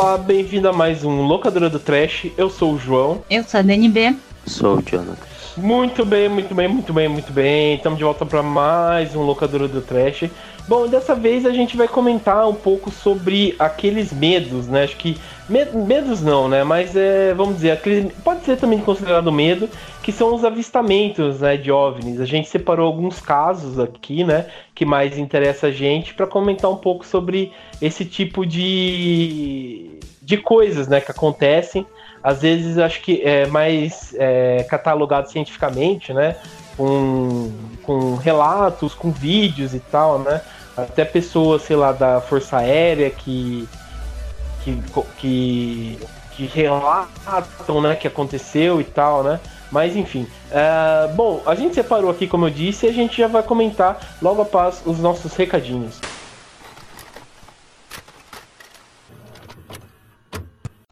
Olá, bem-vindo a mais um Locadora do Trash. Eu sou o João. Eu sou a DNB. Sou o Jonathan. Muito bem, muito bem, muito bem, muito bem. Estamos de volta para mais um Locadora do Trash. Bom, dessa vez a gente vai comentar um pouco sobre aqueles medos, né? Acho que medos não, né? Mas é, vamos dizer, pode ser também considerado medo, que são os avistamentos, né, de OVNIs. A gente separou alguns casos aqui, né, que mais interessa a gente para comentar um pouco sobre esse tipo de de coisas, né, que acontecem. Às vezes acho que é mais é, catalogado cientificamente, né? Com, com relatos, com vídeos e tal, né? até pessoas, sei lá, da Força Aérea que que, que, que relatam, né, que aconteceu e tal, né? Mas enfim, uh, bom, a gente separou aqui, como eu disse, e a gente já vai comentar logo após os nossos recadinhos.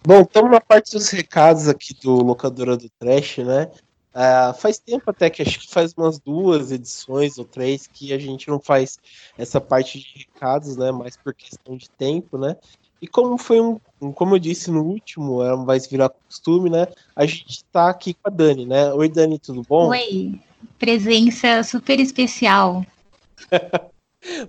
Bom, estamos na parte dos recados aqui do Locadora do Trash, né? Uh, faz tempo até que acho que faz umas duas edições ou três que a gente não faz essa parte de recados, né? Mais por questão de tempo, né? E como foi um, como eu disse no último, é, vai virar costume, né? A gente tá aqui com a Dani, né? Oi, Dani, tudo bom? Oi, presença super especial.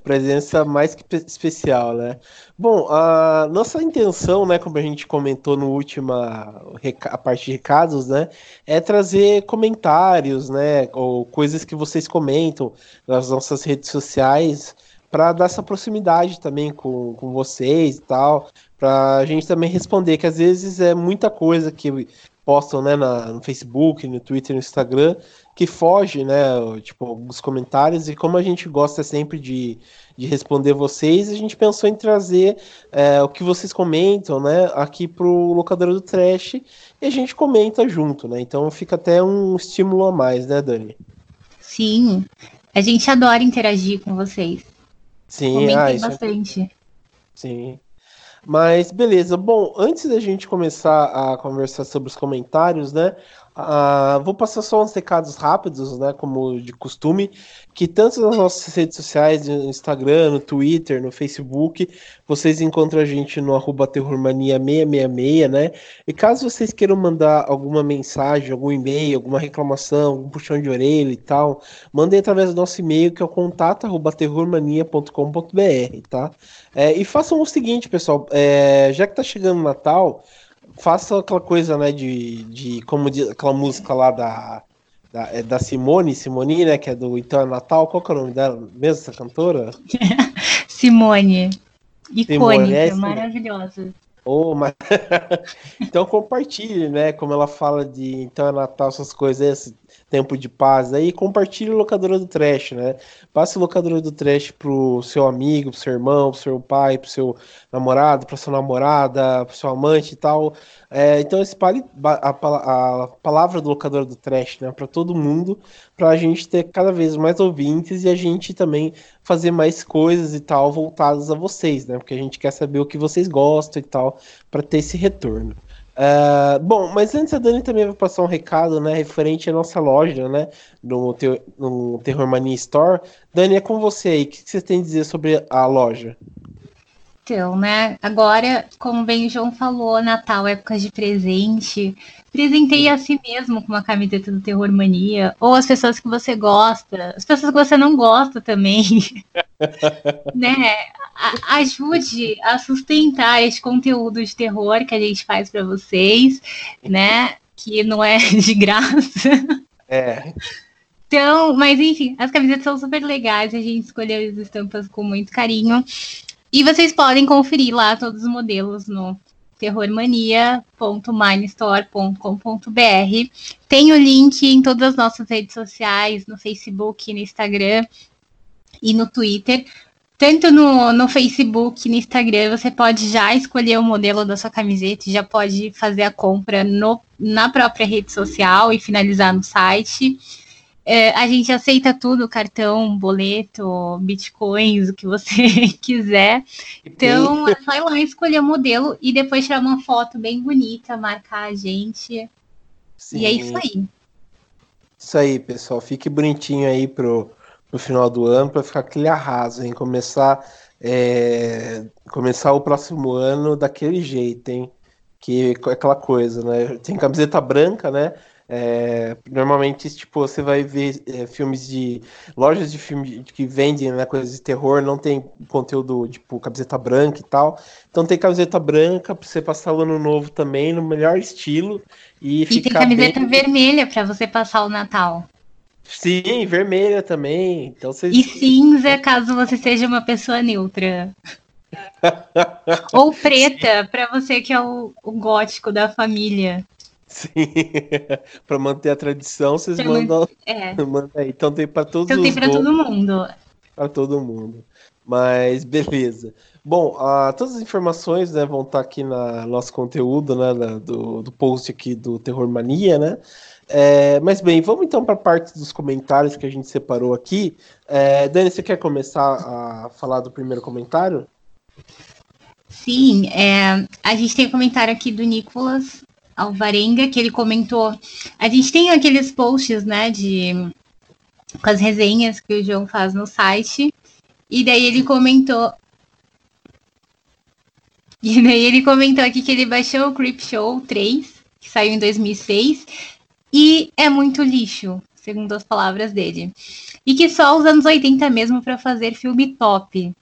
Presença mais que especial, né? Bom, a nossa intenção, né, como a gente comentou no último a parte de recados, né, é trazer comentários, né, ou coisas que vocês comentam nas nossas redes sociais para dar essa proximidade também com, com vocês e tal, para a gente também responder, que às vezes é muita coisa que postam né, na, no Facebook, no Twitter, no Instagram, que foge, né, tipo, alguns comentários, e como a gente gosta sempre de, de responder vocês, a gente pensou em trazer é, o que vocês comentam, né, aqui pro locador do Trash, e a gente comenta junto, né, então fica até um estímulo a mais, né, Dani? Sim, a gente adora interagir com vocês. Sim, Comentem ah, é bastante. É... Sim. Mas beleza. Bom, antes da gente começar a conversar sobre os comentários, né? Uh, vou passar só uns recados rápidos, né? Como de costume, que tanto nas nossas redes sociais, no Instagram, no Twitter, no Facebook, vocês encontram a gente no arroba terrormania666, né? E caso vocês queiram mandar alguma mensagem, algum e-mail, alguma reclamação, algum puxão de orelha e tal, mandem através do nosso e-mail, que é o contato arroba terrormania.com.br, tá? É, e façam o seguinte, pessoal, é, já que tá chegando o Natal faça aquela coisa, né, de, de como diz, aquela música lá da, da, é da Simone, Simone, né, que é do Então é Natal, qual que é o nome dela mesmo, essa cantora? Simone, icônica, Simone, é, maravilhosa. Oh, mas... então compartilhe, né, como ela fala de Então é Natal, essas coisas, tempo de paz aí, compartilhe o locadora do trash, né? Passe o locadora do trash pro seu amigo, pro seu irmão, pro seu pai, pro seu namorado, pra sua namorada, pro seu amante e tal. É, então espalhe a, a, palavra do locadora do trash, né, para todo mundo, para a gente ter cada vez mais ouvintes e a gente também fazer mais coisas e tal voltadas a vocês, né? Porque a gente quer saber o que vocês gostam e tal, para ter esse retorno. Uh, bom, mas antes a Dani também vai passar um recado, né, referente à nossa loja, né, no, te no Terror Mania Store. Dani, é com você aí, o que você tem a dizer sobre a loja? Então, né? Agora, como bem o João falou, Natal, época de presente. Presentei a si mesmo com uma camiseta do Terror Mania. Ou as pessoas que você gosta, as pessoas que você não gosta também. né? A ajude a sustentar esse conteúdo de terror que a gente faz para vocês, né? Que não é de graça. É. Então, mas enfim, as camisetas são super legais, a gente escolheu as estampas com muito carinho. E vocês podem conferir lá todos os modelos no terrormania.minestore.com.br. Tem o link em todas as nossas redes sociais, no Facebook, no Instagram e no Twitter. Tanto no, no Facebook, no Instagram, você pode já escolher o modelo da sua camiseta já pode fazer a compra no, na própria rede social e finalizar no site. É, a gente aceita tudo, cartão, boleto, bitcoins, o que você quiser. Então, vai lá escolher o modelo e depois tirar uma foto bem bonita, marcar a gente. Sim. E é isso aí. Isso aí, pessoal. Fique bonitinho aí pro, pro final do ano para ficar aquele arraso, hein? Começar é, começar o próximo ano daquele jeito, hein? Que é aquela coisa, né? Tem camiseta branca, né? É, normalmente, tipo, você vai ver é, filmes de. lojas de filme que vendem né, coisas de terror, não tem conteúdo, tipo, camiseta branca e tal. Então tem camiseta branca pra você passar o ano novo também, no melhor estilo. E, e tem camiseta bem... vermelha para você passar o Natal. Sim, vermelha também. Então, vocês... E cinza, caso você seja uma pessoa neutra. Ou preta, para você que é o, o gótico da família. Sim, para manter a tradição, vocês mandam, é. mandam aí. Então tem para todos então, tem para todo mundo. Para todo mundo. Mas beleza. Bom, uh, todas as informações né, vão estar tá aqui no nosso conteúdo, né, do, do post aqui do Terror Mania, né? É, mas bem, vamos então para a parte dos comentários que a gente separou aqui. É, Dani, você quer começar a falar do primeiro comentário? Sim, é, a gente tem um comentário aqui do Nicolas Alvarenga, que ele comentou. A gente tem aqueles posts, né, de com as resenhas que o João faz no site. E daí ele comentou. E daí ele comentou aqui que ele baixou o Creep Show 3, que saiu em 2006, e é muito lixo, segundo as palavras dele. E que só os anos 80 mesmo para fazer filme top.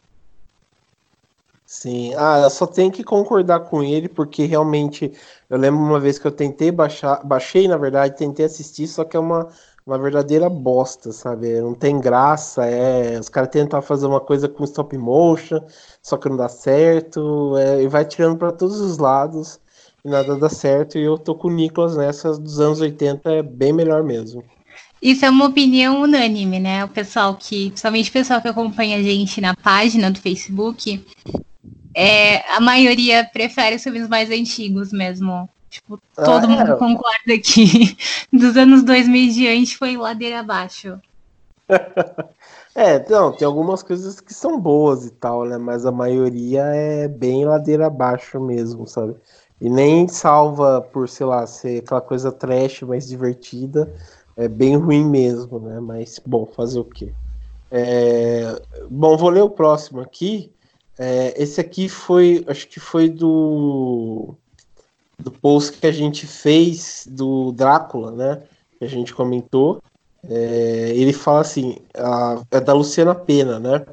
Sim, ah, eu só tenho que concordar com ele, porque realmente eu lembro uma vez que eu tentei baixar, baixei na verdade, tentei assistir, só que é uma, uma verdadeira bosta, sabe? Não tem graça, é. Os caras tentam fazer uma coisa com stop motion, só que não dá certo, é, e vai tirando para todos os lados e nada dá certo. E eu tô com o Nicolas nessas dos anos 80, é bem melhor mesmo. Isso é uma opinião unânime, né? O pessoal que, principalmente o pessoal que acompanha a gente na página do Facebook, é, a maioria prefere os filmes mais antigos mesmo. Tipo, todo ah, mundo é. concorda que dos anos 2000 em diante foi ladeira abaixo. é, não, tem algumas coisas que são boas e tal, né? Mas a maioria é bem ladeira abaixo mesmo, sabe? E nem salva por, sei lá, ser aquela coisa trash, mais divertida. É bem ruim mesmo, né? Mas, bom, fazer o quê? É... Bom, vou ler o próximo aqui. É, esse aqui foi, acho que foi do do post que a gente fez do Drácula, né? Que a gente comentou. É, ele fala assim, a, é da Luciana Pena, né?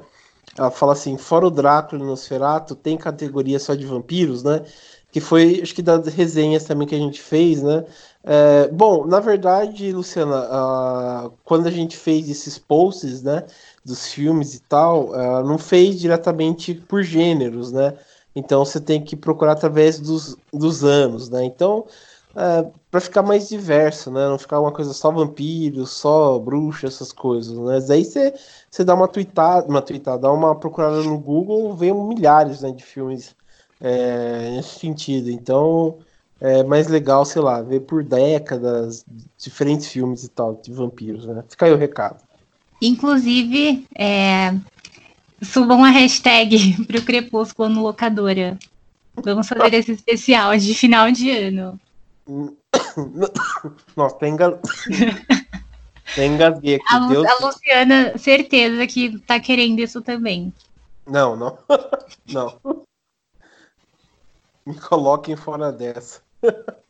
Ela fala assim, fora o Drácula e o Nosferatu, tem categoria só de vampiros, né? Que foi, acho que das resenhas também que a gente fez, né? É, bom, na verdade, Luciana, uh, quando a gente fez esses posts, né? dos filmes e tal, ela não fez diretamente por gêneros, né? Então você tem que procurar através dos, dos anos, né? Então, é, para ficar mais diverso, né? Não ficar uma coisa só vampiro, só bruxa, essas coisas, né? Daí você, você dá uma tweetada, uma tweetada, dá uma procurada no Google, vem milhares né, de filmes é, nesse sentido. Então é mais legal, sei lá, ver por décadas diferentes filmes e tal de vampiros, né? Fica aí o recado. Inclusive, é, subam a hashtag pro Crepúsculo no Locadora. Vamos fazer esse especial de final de ano. Nossa, tem engal... engasguei aqui. A, Lu... a, Luciana, certeza que tá querendo isso também. Não, não. Não. Me coloquem fora dessa.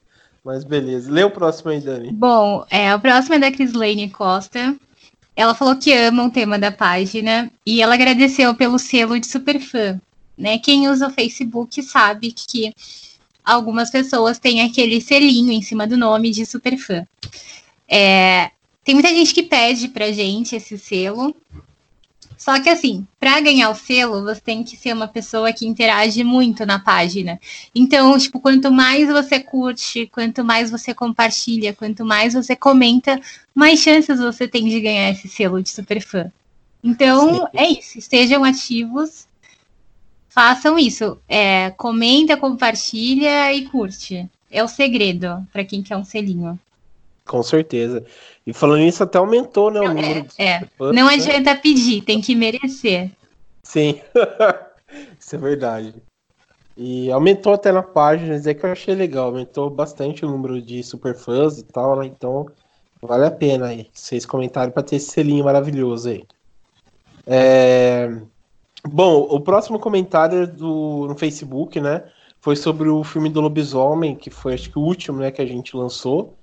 Mas beleza. Lê o próximo aí, Dani. Bom, é, o próximo é da Crislane Costa. Ela falou que ama o tema da página e ela agradeceu pelo selo de superfã. Né? Quem usa o Facebook sabe que algumas pessoas têm aquele selinho em cima do nome de superfã. É, tem muita gente que pede pra gente esse selo, só que assim, para ganhar o selo, você tem que ser uma pessoa que interage muito na página. Então, tipo, quanto mais você curte, quanto mais você compartilha, quanto mais você comenta, mais chances você tem de ganhar esse selo de super fã. Então, Sim. é isso. Estejam ativos. Façam isso. É, comenta, compartilha e curte. É o segredo para quem quer um selinho. Com certeza. E falando nisso, até aumentou, né? Não, o número é, é. Fãs, não né? adianta pedir, tem que merecer. Sim, isso é verdade. E aumentou até na página, é que eu achei legal, aumentou bastante o número de superfãs e tal, né? Então vale a pena aí. Vocês comentaram para ter esse selinho maravilhoso aí. É... Bom, o próximo comentário do, no Facebook, né? Foi sobre o filme do lobisomem, que foi acho que o último né, que a gente lançou.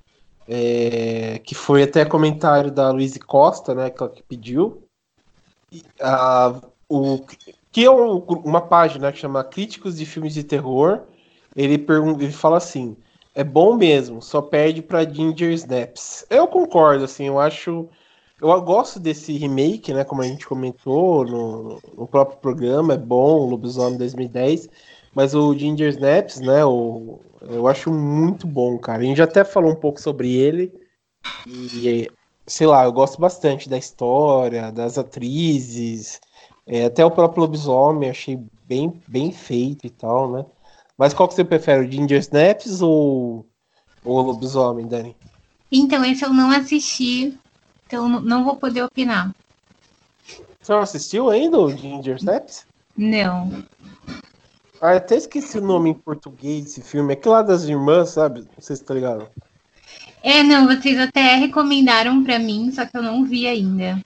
É, que foi até comentário da Luiz Costa, né? Que que pediu. A, o, que é um, uma página que chama Críticos de Filmes de Terror. Ele, pergunta, ele fala assim: é bom mesmo, só perde para Ginger Snaps. Eu concordo, assim, eu acho. Eu gosto desse remake, né? Como a gente comentou no, no próprio programa, é bom, Lobisomem 2010. Mas o Ginger Snaps, né? O, eu acho muito bom, cara. A gente já até falou um pouco sobre ele. E, sei lá, eu gosto bastante da história, das atrizes. É, até o próprio lobisomem achei bem, bem feito e tal, né? Mas qual que você prefere, o Ginger Snaps ou, ou o lobisomem, Dani? Então, esse eu não assisti, então não vou poder opinar. Você não assistiu ainda o Ginger Snaps? Não. Ah, até esqueci o nome em português desse filme. É aquele lá das irmãs, sabe? Não sei se tá ligado. É, não, vocês até recomendaram para mim, só que eu não vi ainda.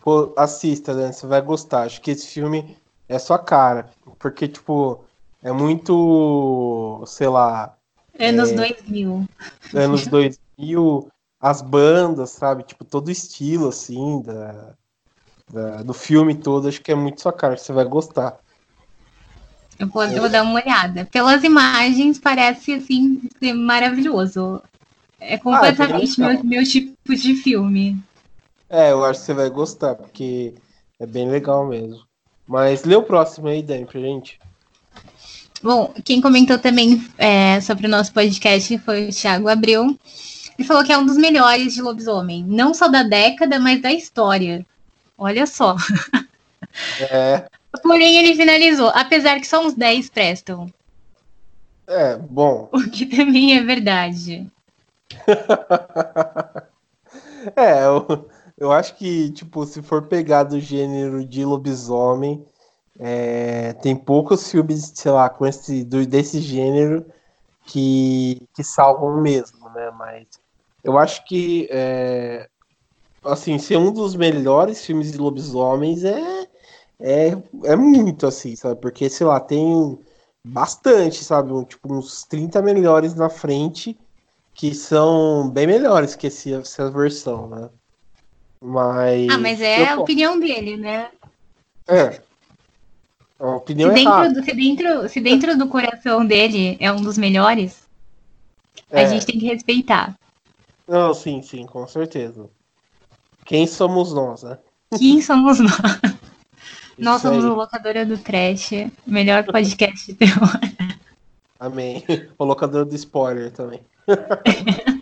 Pô, assista, né? Você vai gostar. Acho que esse filme é sua cara. Porque, tipo, é muito. Sei lá. Anos é, 2000. Anos 2000. As bandas, sabe? Tipo, todo o estilo, assim, da, da, do filme todo. Acho que é muito sua cara. Você vai gostar. Eu vou, eu vou dar uma olhada. Pelas imagens, parece, assim, maravilhoso. É completamente ah, meu, meu tipo de filme. É, eu acho que você vai gostar, porque é bem legal mesmo. Mas lê o próximo aí, Dani, pra gente. Bom, quem comentou também é, sobre o nosso podcast foi o Thiago Abreu. Ele falou que é um dos melhores de lobisomem. Não só da década, mas da história. Olha só. É. Porém, ele finalizou, apesar que só uns 10 prestam. É, bom. O que também é verdade. é, eu, eu acho que, tipo, se for pegar do gênero de lobisomem, é, tem poucos filmes, sei lá, com esse, do, desse gênero que, que salvam mesmo, né? Mas eu acho que, é, assim, ser um dos melhores filmes de lobisomens é, é, é muito, assim, sabe? Porque, sei lá, tem bastante, sabe? Um, tipo, uns 30 melhores na frente que são bem melhores que esse, essa versão, né? Mas. Ah, mas é a opinião dele, né? É. A opinião se, é dentro do, se, dentro, se dentro do coração dele é um dos melhores, é. a gente tem que respeitar. Não, sim, sim, com certeza. Quem somos nós, né? Quem somos nós? nós somos o Locadora do Trash, melhor podcast de terror. Amém. O Locadora do Spoiler também.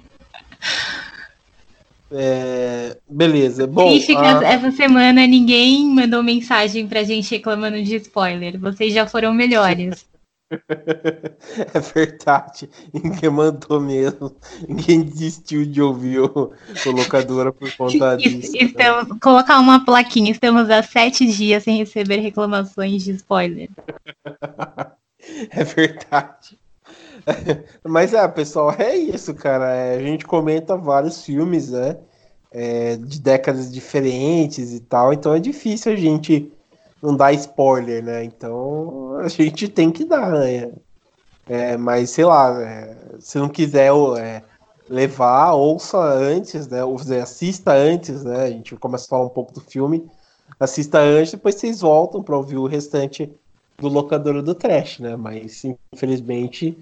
É, beleza. Bom, Triste que a... essa semana ninguém mandou mensagem pra gente reclamando de spoiler. Vocês já foram melhores. é verdade. Ninguém mandou mesmo. Ninguém desistiu de ouvir o, o locadora por conta disso. Estamos, né? Colocar uma plaquinha. Estamos há sete dias sem receber reclamações de spoiler. é verdade. Mas é, pessoal, é isso, cara. É, a gente comenta vários filmes, né? É, de décadas diferentes e tal, então é difícil a gente não dar spoiler, né? Então a gente tem que dar, né? É, mas sei lá, é, se não quiser é, levar, ouça antes, né? Ou assista antes, né? A gente começa a falar um pouco do filme, assista antes, depois vocês voltam para ouvir o restante do locador do trash, né? Mas infelizmente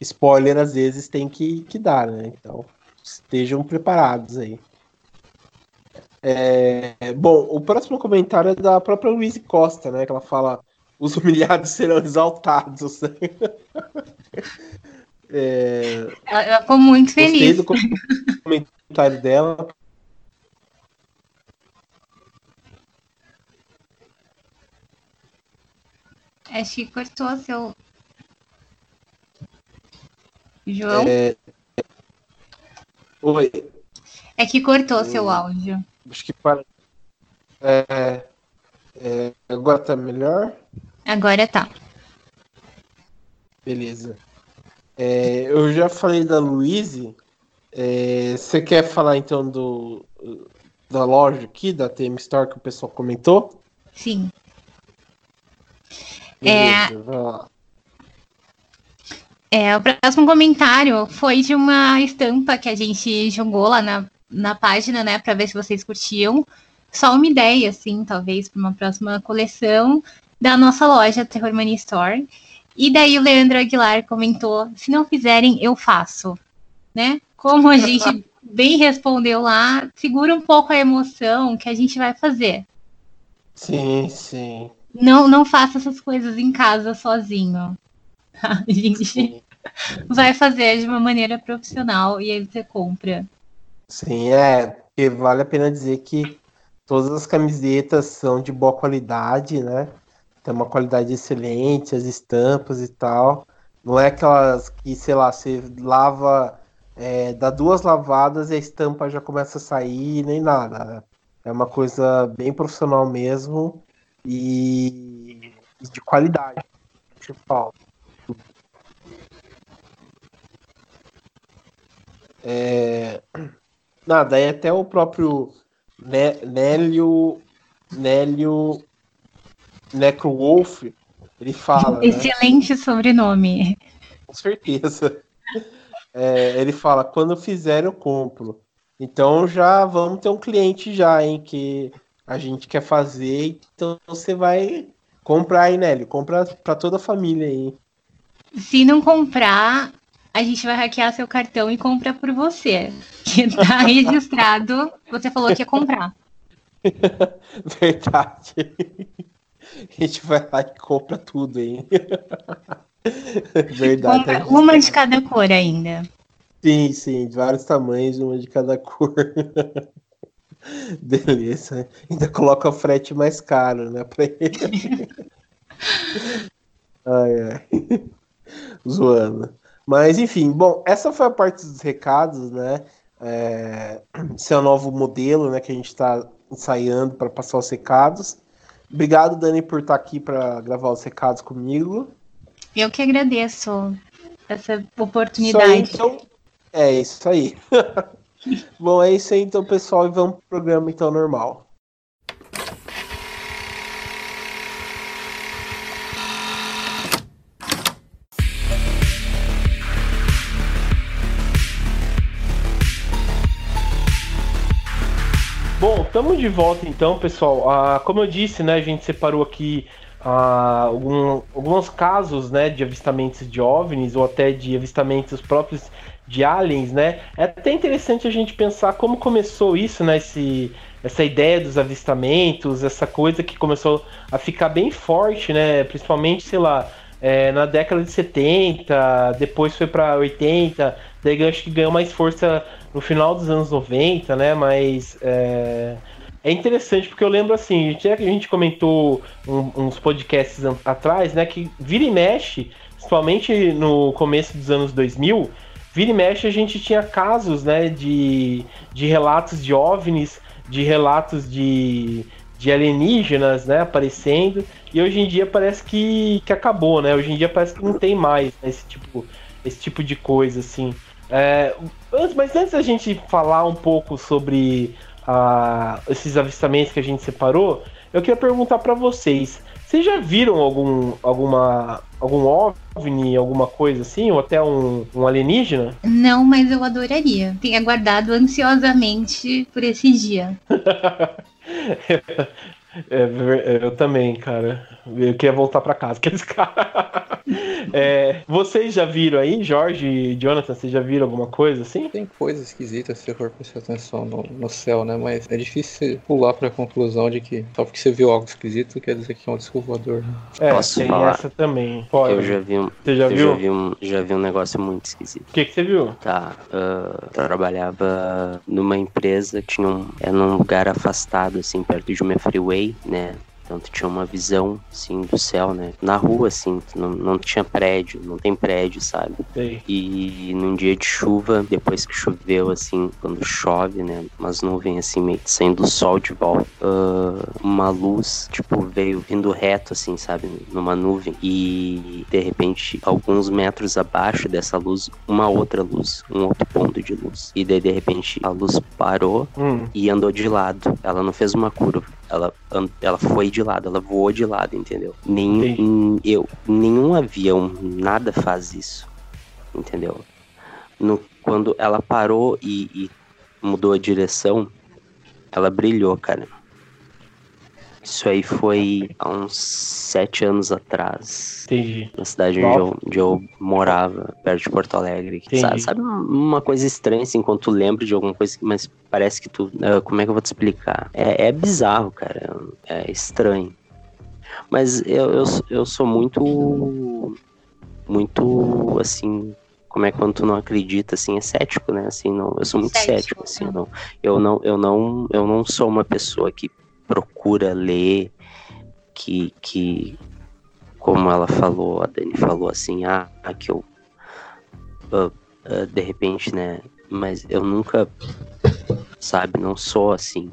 spoiler às vezes tem que, que dar, né? Então estejam preparados aí. É, bom, o próximo comentário é da própria Luiz Costa, né? Que ela fala: os humilhados serão exaltados. é, ela ficou muito feliz. do comentário dela. Acho que cortou seu, João? É... Oi. É que cortou seu áudio. Acho que para. É... É... Agora tá melhor? Agora tá. Beleza. É... Eu já falei da Luíse. É... Você quer falar então do da loja aqui, da TM Store que o pessoal comentou? Sim. É... é, o próximo comentário foi de uma estampa que a gente jogou lá na, na página, né, para ver se vocês curtiam. Só uma ideia, assim, talvez, para uma próxima coleção da nossa loja Terror Money Store. E daí o Leandro Aguilar comentou: se não fizerem, eu faço. Né? Como a gente bem respondeu lá, segura um pouco a emoção que a gente vai fazer. Sim, sim. Não, não faça essas coisas em casa sozinho. A gente sim. vai fazer de uma maneira profissional e aí você compra. Sim, é. Porque vale a pena dizer que todas as camisetas são de boa qualidade, né? tem uma qualidade excelente, as estampas e tal. Não é aquelas que, sei lá, você lava, é, dá duas lavadas e a estampa já começa a sair, nem nada. É uma coisa bem profissional mesmo e, e de qualidade, principal. É... Nada, é até o próprio Nélio, Nélio Necrowolf, ele fala. Né? Excelente né? sobrenome. Com certeza. É, ele fala: quando fizer, eu compro. Então já vamos ter um cliente já, hein? Que a gente quer fazer. Então você vai comprar aí, Nelly. Compra para toda a família aí. Se não comprar, a gente vai hackear seu cartão e compra por você. Que tá registrado. Você falou que ia comprar. Verdade. A gente vai lá e compra tudo, hein? Verdade. Compra uma de cada cor ainda. Sim, sim, de vários tamanhos, uma de cada cor. Beleza. Ainda coloca o frete mais caro, né? Pra ele. ai, ai. Zoando. Mas, enfim, bom, essa foi a parte dos recados, né? É, esse é o novo modelo né, que a gente está ensaiando para passar os recados. Obrigado, Dani, por estar aqui para gravar os recados comigo. Eu que agradeço essa oportunidade. Isso aí, então, é isso aí. Bom, é isso aí então, pessoal, e vamos pro programa então normal. Bom, estamos de volta então, pessoal. Ah, como eu disse, né, a gente separou aqui ah, algum, alguns casos né, de avistamentos de OVNIs ou até de avistamentos próprios de aliens, né? É até interessante a gente pensar como começou isso, né? Esse, essa ideia dos avistamentos, essa coisa que começou a ficar bem forte, né? Principalmente, sei lá, é, na década de 70, depois foi para 80, daí acho que ganhou mais força no final dos anos 90, né? Mas é, é interessante porque eu lembro assim, a gente comentou um, uns podcasts atrás, né? Que vira e mexe, principalmente no começo dos anos 2000, vira e mexe a gente tinha casos, né? De, de relatos de OVNIs, de relatos de, de alienígenas, né? Aparecendo. E hoje em dia parece que, que acabou, né? Hoje em dia parece que não tem mais né, esse tipo esse tipo de coisa assim. É, mas antes da gente falar um pouco sobre uh, esses avistamentos que a gente separou, eu queria perguntar para vocês: vocês já viram algum, alguma, algum OVNI, alguma coisa assim, ou até um, um alienígena? Não, mas eu adoraria. Tenho aguardado ansiosamente por esse dia. É, eu também, cara. Eu queria voltar para casa, aqueles caras. É, vocês já viram aí, Jorge e Jonathan, vocês já viram alguma coisa assim? Tem coisas esquisitas se você for prestar atenção no, no céu, né? Mas é difícil pular para a conclusão de que só porque você viu algo esquisito quer dizer que é um desculpador. Né? É, Posso tem falar? essa também. Pode. Eu já vi um. Você já viu? Já vi um, já vi um negócio muito esquisito. O que, que você viu? Tá. Uh, trabalhava numa empresa, tinha um. É num lugar afastado, assim, perto de uma freeway, né? Então tu tinha uma visão, assim, do céu, né? Na rua, assim, não, não tinha prédio, não tem prédio, sabe? Sim. E num dia de chuva, depois que choveu, assim, quando chove, né? Umas nuvens, assim, meio que saindo do sol de volta. Uh, uma luz, tipo, veio vindo reto, assim, sabe? Numa nuvem. E, de repente, alguns metros abaixo dessa luz, uma outra luz, um outro ponto de luz. E daí, de repente, a luz parou hum. e andou de lado. Ela não fez uma curva ela, ela foi de lado, ela voou de lado, entendeu? Nem, eu, nenhum avião, nada faz isso, entendeu? No, quando ela parou e, e mudou a direção, ela brilhou, cara. Isso aí foi há uns sete anos atrás. Entendi. Na cidade onde eu, onde eu, morava, perto de Porto Alegre. Sabe, sabe, uma coisa estranha, assim, quando tu lembra de alguma coisa, mas parece que tu. Uh, como é que eu vou te explicar? É, é bizarro, cara. É estranho. Mas eu, eu, eu sou muito. Muito, assim, como é quando tu não acredita, assim, é cético, né? Assim, não, eu sou muito cético, cético assim, não, eu não, eu não, eu não sou uma pessoa que procura ler, que, que como ela falou, a Dani falou assim, ah, que eu uh, uh, de repente, né? Mas eu nunca, sabe, não sou assim.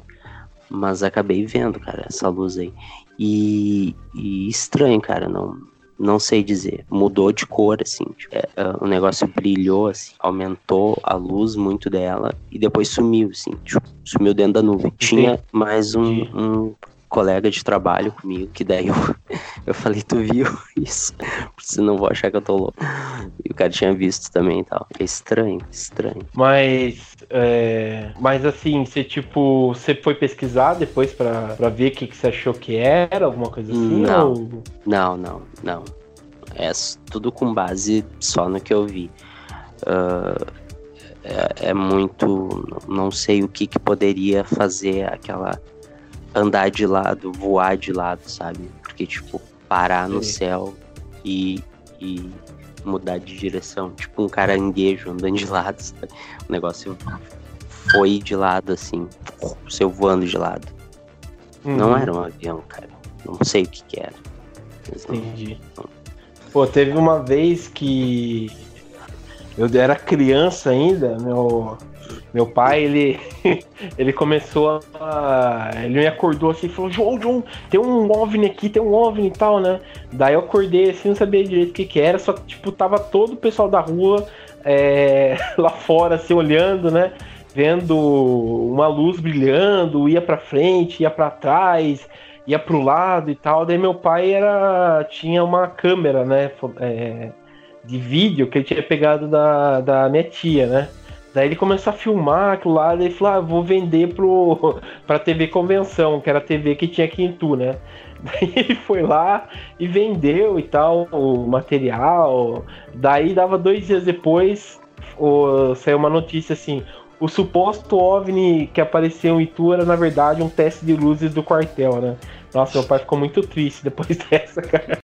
Mas acabei vendo, cara, essa luz aí. E, e estranho, cara, não, não sei dizer. Mudou de cor, assim. Tipo, é, é, o negócio brilhou, assim. Aumentou a luz muito dela e depois sumiu, assim. Tipo, sumiu dentro da nuvem. Tinha mais um, um colega de trabalho comigo, que daí eu, eu falei, tu viu isso? Você não vou achar que eu tô louco. E o cara tinha visto também e tal. É estranho, estranho. Mas, é, mas assim, você tipo, você foi pesquisar depois pra, pra ver o que, que você achou que era, alguma coisa assim? Não, ou... não, não, não. É tudo com base só no que eu vi. Uh, é, é, muito. Não sei o que, que poderia fazer aquela andar de lado, voar de lado, sabe? Porque, tipo, parar no céu e, e mudar de direção. Tipo um caranguejo andando de lado, sabe? O negócio foi de lado, assim, seu voando de lado. Uhum. Não era um avião, cara. Não sei o que, que era. Entendi. Pô, teve uma vez que eu era criança ainda, meu, meu pai, ele, ele começou a. Ele me acordou assim e falou: João, João, tem um OVNI aqui, tem um OVNI e tal, né? Daí eu acordei assim, não sabia direito o que, que era, só que, tipo, tava todo o pessoal da rua é, lá fora, assim, olhando, né? Vendo uma luz brilhando, ia pra frente, ia para trás, ia pro lado e tal. Daí meu pai era tinha uma câmera, né? É, de vídeo que ele tinha pegado da, da minha tia, né? Daí ele começou a filmar aquilo lá, e ele falou, ah, vou vender pro, pra TV Convenção, que era a TV que tinha aqui em Tu, né? Daí ele foi lá e vendeu e tal, o material. Daí dava dois dias depois, o, saiu uma notícia assim, o suposto OVNI que apareceu em Itu era, na verdade, um teste de luzes do quartel, né? Nossa, meu pai ficou muito triste depois dessa, cara.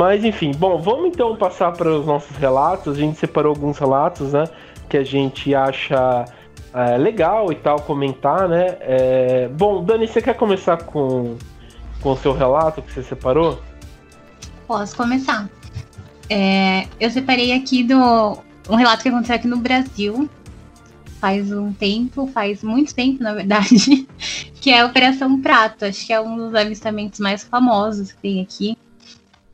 Mas enfim, bom, vamos então passar para os nossos relatos. A gente separou alguns relatos, né? Que a gente acha é, legal e tal comentar, né? É, bom, Dani, você quer começar com, com o seu relato que você separou? Posso começar. É, eu separei aqui do um relato que aconteceu aqui no Brasil faz um tempo, faz muito tempo, na verdade, que é a Operação Prato. Acho que é um dos avistamentos mais famosos que tem aqui.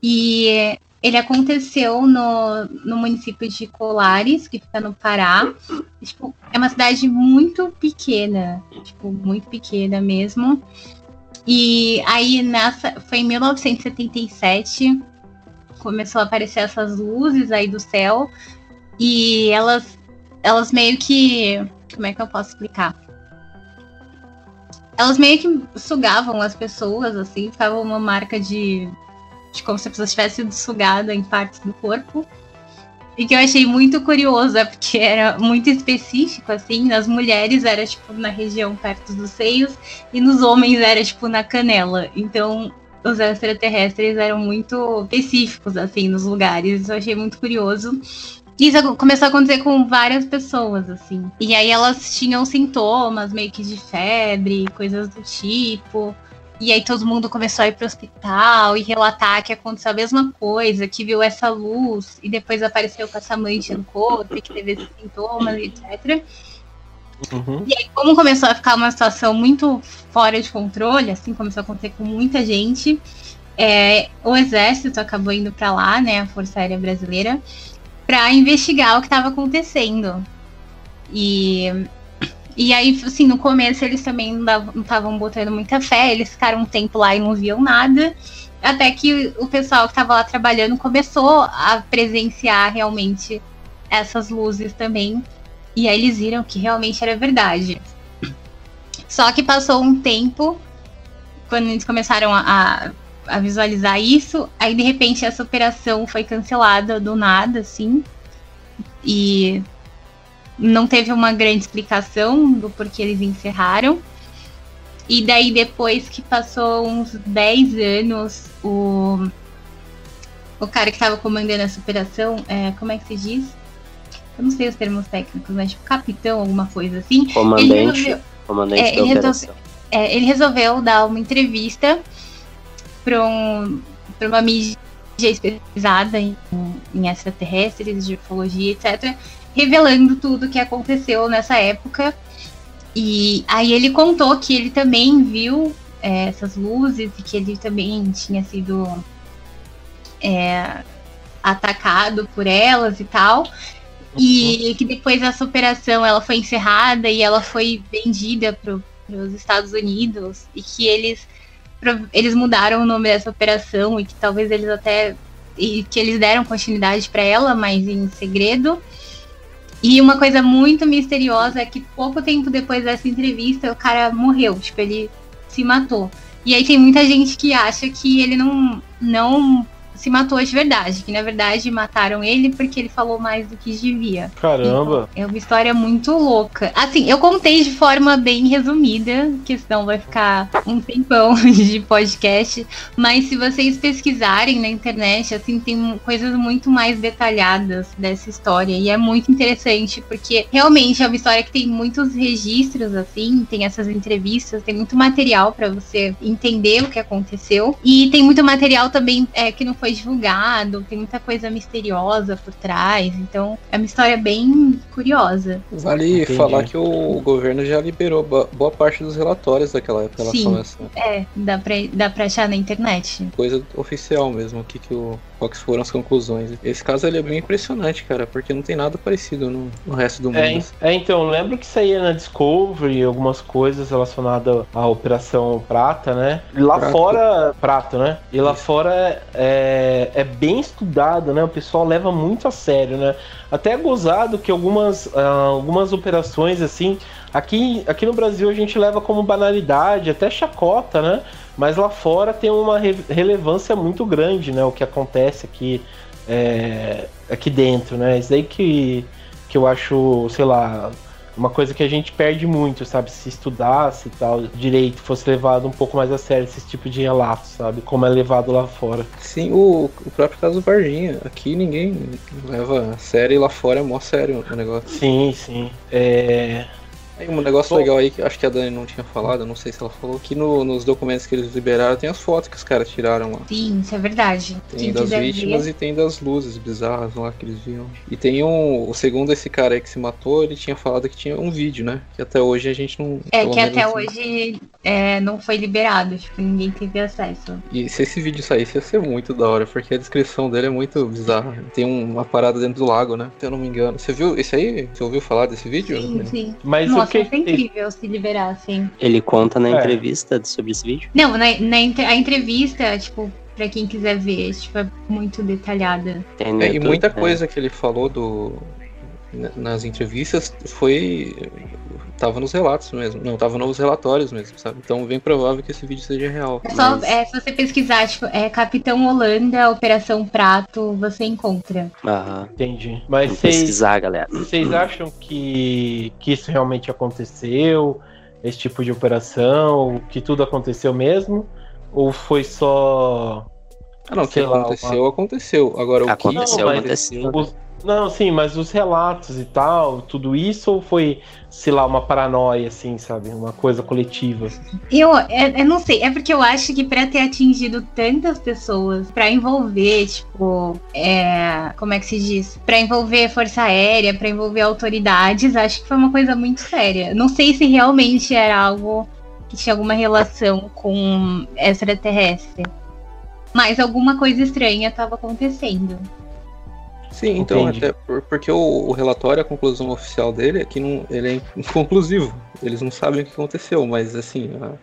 E ele aconteceu no, no município de Colares, que fica no Pará. Tipo, é uma cidade muito pequena, tipo, muito pequena mesmo. E aí nessa foi em 1977 começou a aparecer essas luzes aí do céu e elas elas meio que como é que eu posso explicar? Elas meio que sugavam as pessoas assim, ficava uma marca de de como se a pessoa tivesse sido sugada em partes do corpo. E que eu achei muito curioso, é porque era muito específico, assim, nas mulheres era tipo na região perto dos seios, e nos homens era tipo na canela. Então os extraterrestres eram muito específicos, assim, nos lugares. Eu achei muito curioso. Isso começou a acontecer com várias pessoas, assim. E aí elas tinham sintomas meio que de febre, coisas do tipo. E aí todo mundo começou a ir pro hospital e relatar que aconteceu a mesma coisa, que viu essa luz e depois apareceu com essa mancha no corpo, que teve esses sintomas, etc. Uhum. E aí, como começou a ficar uma situação muito fora de controle, assim, começou a acontecer com muita gente, é, o exército acabou indo para lá, né, a Força Aérea Brasileira, para investigar o que estava acontecendo. E e aí, assim, no começo eles também não estavam botando muita fé, eles ficaram um tempo lá e não viam nada. Até que o pessoal que estava lá trabalhando começou a presenciar realmente essas luzes também. E aí eles viram que realmente era verdade. Só que passou um tempo, quando eles começaram a, a visualizar isso, aí de repente essa operação foi cancelada do nada, assim. E não teve uma grande explicação do porquê eles encerraram. E daí, depois que passou uns 10 anos, o, o cara que estava comandando essa operação, é, como é que se diz? Eu não sei os termos técnicos, mas tipo capitão, alguma coisa assim. Comandante, ele resolveu, comandante é, ele, resolveu, é, ele resolveu dar uma entrevista para um, uma mídia especializada em, em extraterrestres, de ufologia, etc revelando tudo que aconteceu nessa época. E aí ele contou que ele também viu é, essas luzes e que ele também tinha sido é, atacado por elas e tal. E que depois essa operação ela foi encerrada e ela foi vendida para os Estados Unidos e que eles eles mudaram o nome dessa operação e que talvez eles até e que eles deram continuidade para ela, mas em segredo. E uma coisa muito misteriosa é que pouco tempo depois dessa entrevista o cara morreu, tipo, ele se matou. E aí tem muita gente que acha que ele não, não se matou de verdade, que na verdade mataram ele porque ele falou mais do que devia. Caramba! Então, é uma história muito louca. Assim, eu contei de forma bem resumida, que senão vai ficar um tempão de podcast, mas se vocês pesquisarem na internet, assim, tem coisas muito mais detalhadas dessa história e é muito interessante porque realmente é uma história que tem muitos registros, assim, tem essas entrevistas, tem muito material para você entender o que aconteceu e tem muito material também é, que não foi foi divulgado, tem muita coisa misteriosa por trás, então é uma história bem curiosa. Vale Entendi. falar que o governo já liberou boa parte dos relatórios daquela época. Sim, é, dá pra, dá pra achar na internet. Coisa oficial mesmo, o que, que o, quais foram as conclusões. Esse caso ele é bem impressionante, cara, porque não tem nada parecido no, no resto do é, mundo. É, é, então, lembro que saía na Discovery algumas coisas relacionadas à Operação Prata, né? Lá Prato. fora, Prato, né? E lá Isso. fora é, é bem estudado, né? O pessoal leva muito a sério, né? Até é gozado que algumas, uh, algumas operações, assim, aqui, aqui no Brasil a gente leva como banalidade, até chacota, né? Mas lá fora tem uma re relevância muito grande, né? O que acontece aqui, é, aqui dentro, né? Isso aí que, que eu acho, sei lá, uma coisa que a gente perde muito, sabe? Se estudasse e tal, direito, fosse levado um pouco mais a sério esse tipo de relato, sabe? Como é levado lá fora. Sim, o, o próprio caso Varginha. Aqui ninguém leva a sério e lá fora é mó sério o negócio. Sim, sim. É... Tem um negócio Bom, legal aí que acho que a Dani não tinha falado, não sei se ela falou, que no, nos documentos que eles liberaram tem as fotos que os caras tiraram lá. Sim, isso é verdade. Tem Quem das vítimas ver. e tem das luzes bizarras lá que eles viam. E tem um. O segundo esse cara aí que se matou, ele tinha falado que tinha um vídeo, né? Que até hoje a gente não. É, que até hoje é, não foi liberado, tipo, ninguém teve acesso. E se esse vídeo saísse, ia ser muito da hora, porque a descrição dele é muito bizarra. Tem uma parada dentro do lago, né? Se eu não me engano. Você viu esse aí? Você ouviu falar desse vídeo? Sim, sim. Mas Nossa, o que... é incrível se liberar, assim. Ele conta na é. entrevista sobre esse vídeo? Não, na, na a entrevista, tipo, pra quem quiser ver, tipo, é muito detalhada. É, e muita coisa que ele falou do nas entrevistas foi tava nos relatos mesmo. Não, tava nos relatórios mesmo, sabe? Então bem provável que esse vídeo seja real. É só, mas... é, se você pesquisar, tipo, é Capitão Holanda, Operação Prato, você encontra. Aham. Entendi. Mas vocês, pesquisar, galera. Vocês acham que, que isso realmente aconteceu? Esse tipo de operação? Que tudo aconteceu mesmo? Ou foi só ah, não, o que aconteceu, lá, aconteceu. Agora, o aconteceu, que aconteceu. Os, Não, sim, mas os relatos e tal, tudo isso ou foi, sei lá, uma paranoia, assim, sabe? Uma coisa coletiva? Eu, eu, eu não sei, é porque eu acho que pra ter atingido tantas pessoas, pra envolver, tipo, é, como é que se diz? Pra envolver Força Aérea, pra envolver autoridades, acho que foi uma coisa muito séria. Não sei se realmente era algo que tinha alguma relação com extraterrestre. Mas alguma coisa estranha estava acontecendo. Sim, então, Entendi. até por- porque o, o relatório, a conclusão oficial dele é que não, ele é inconclusivo. Eles não sabem o que aconteceu, mas assim, a,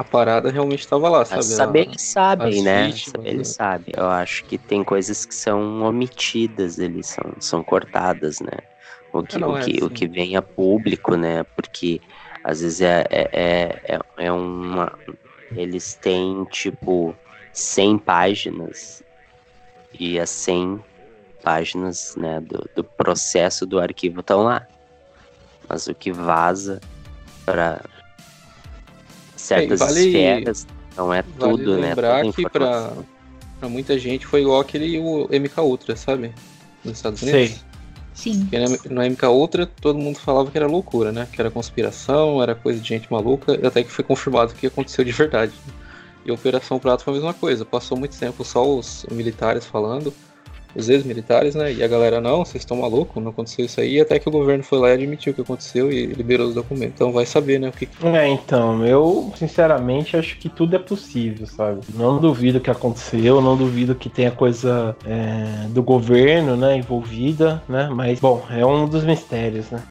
a parada realmente estava lá, sabe? Saber A- eles sabem, né? vítimas, Saber né? eles sabem. Eu acho que tem coisas que são omitidas, eles são, são cortadas, né? O que, não, o, é que, o assim. que vem a público, né? Porque às vezes é, é, é, é- é uma. Eles têm tipo 100 páginas e as 100 páginas né, do, do processo do arquivo estão lá. Mas o que vaza para certas vale- esferas não é Vale tudo, né? lembrar que pra muita gente foi igual aquele o MK Ultra, sabe? Nos Estados Unidos. Sei. Sim. Porque na- no MK Ultra todo mundo falava que era loucura, né? Que era conspiração, era coisa de gente maluca, e até que foi confirmado que aconteceu de verdade. E a Operação Prato foi a mesma coisa. Passou muito tempo só os militares falando, os ex-militares, né? E a galera, não, vocês estão malucos, não aconteceu isso aí. Até que o governo foi lá e admitiu o que aconteceu e liberou os documentos. Então vai saber, né? O que, É, então, eu sinceramente acho que tudo é possível, sabe? Não duvido que aconteceu, não duvido que tenha coisa é, do governo, né, envolvida, né? Mas, bom, é um dos mistérios, né?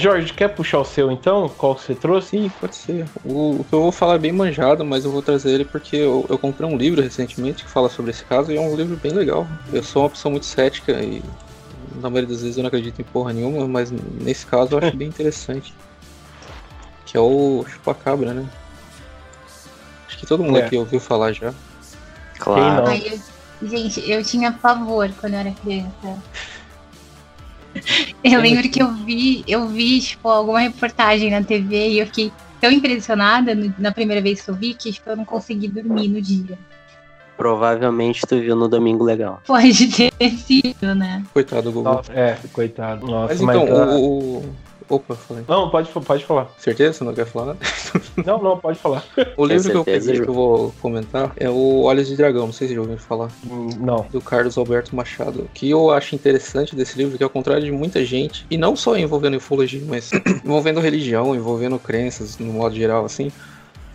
Jorge, quer puxar o seu então? Qual que você trouxe? Sim, pode ser. O, o que eu vou falar é bem manjado, mas eu vou trazer ele porque eu, eu comprei um livro recentemente que fala sobre esse caso e é um livro bem legal. Eu sou uma pessoa muito cética e na maioria das vezes eu não acredito em porra nenhuma, mas nesse caso eu acho bem interessante. Que é o Chupacabra, né? Acho que todo mundo É. aqui ouviu falar já. Claro. Ai, eu- gente, eu tinha pavor quando eu era criança. Eu lembro que eu vi, eu vi, tipo, alguma reportagem na TV e eu fiquei tão impressionada na primeira vez que eu vi que tipo, eu não consegui dormir no dia. Provavelmente tu viu no Domingo Legal. Pode ter sido, né? Coitado do Google. Nossa, é, coitado. Nossa, Mas mas, então, ah, o, o- Opa, falei. Não, pode, pode falar. Certeza? Você não quer falar nada? Não, não, pode falar. O livro que eu peguei Ju? que eu vou comentar é o Olhos de Dragão, não sei se já ouviram falar. Hum, Não. do Carlos Alberto Machado. O que eu acho interessante desse livro, que ao contrário de muita gente, e não só envolvendo ufologia, mas envolvendo religião, envolvendo crenças no modo geral, assim,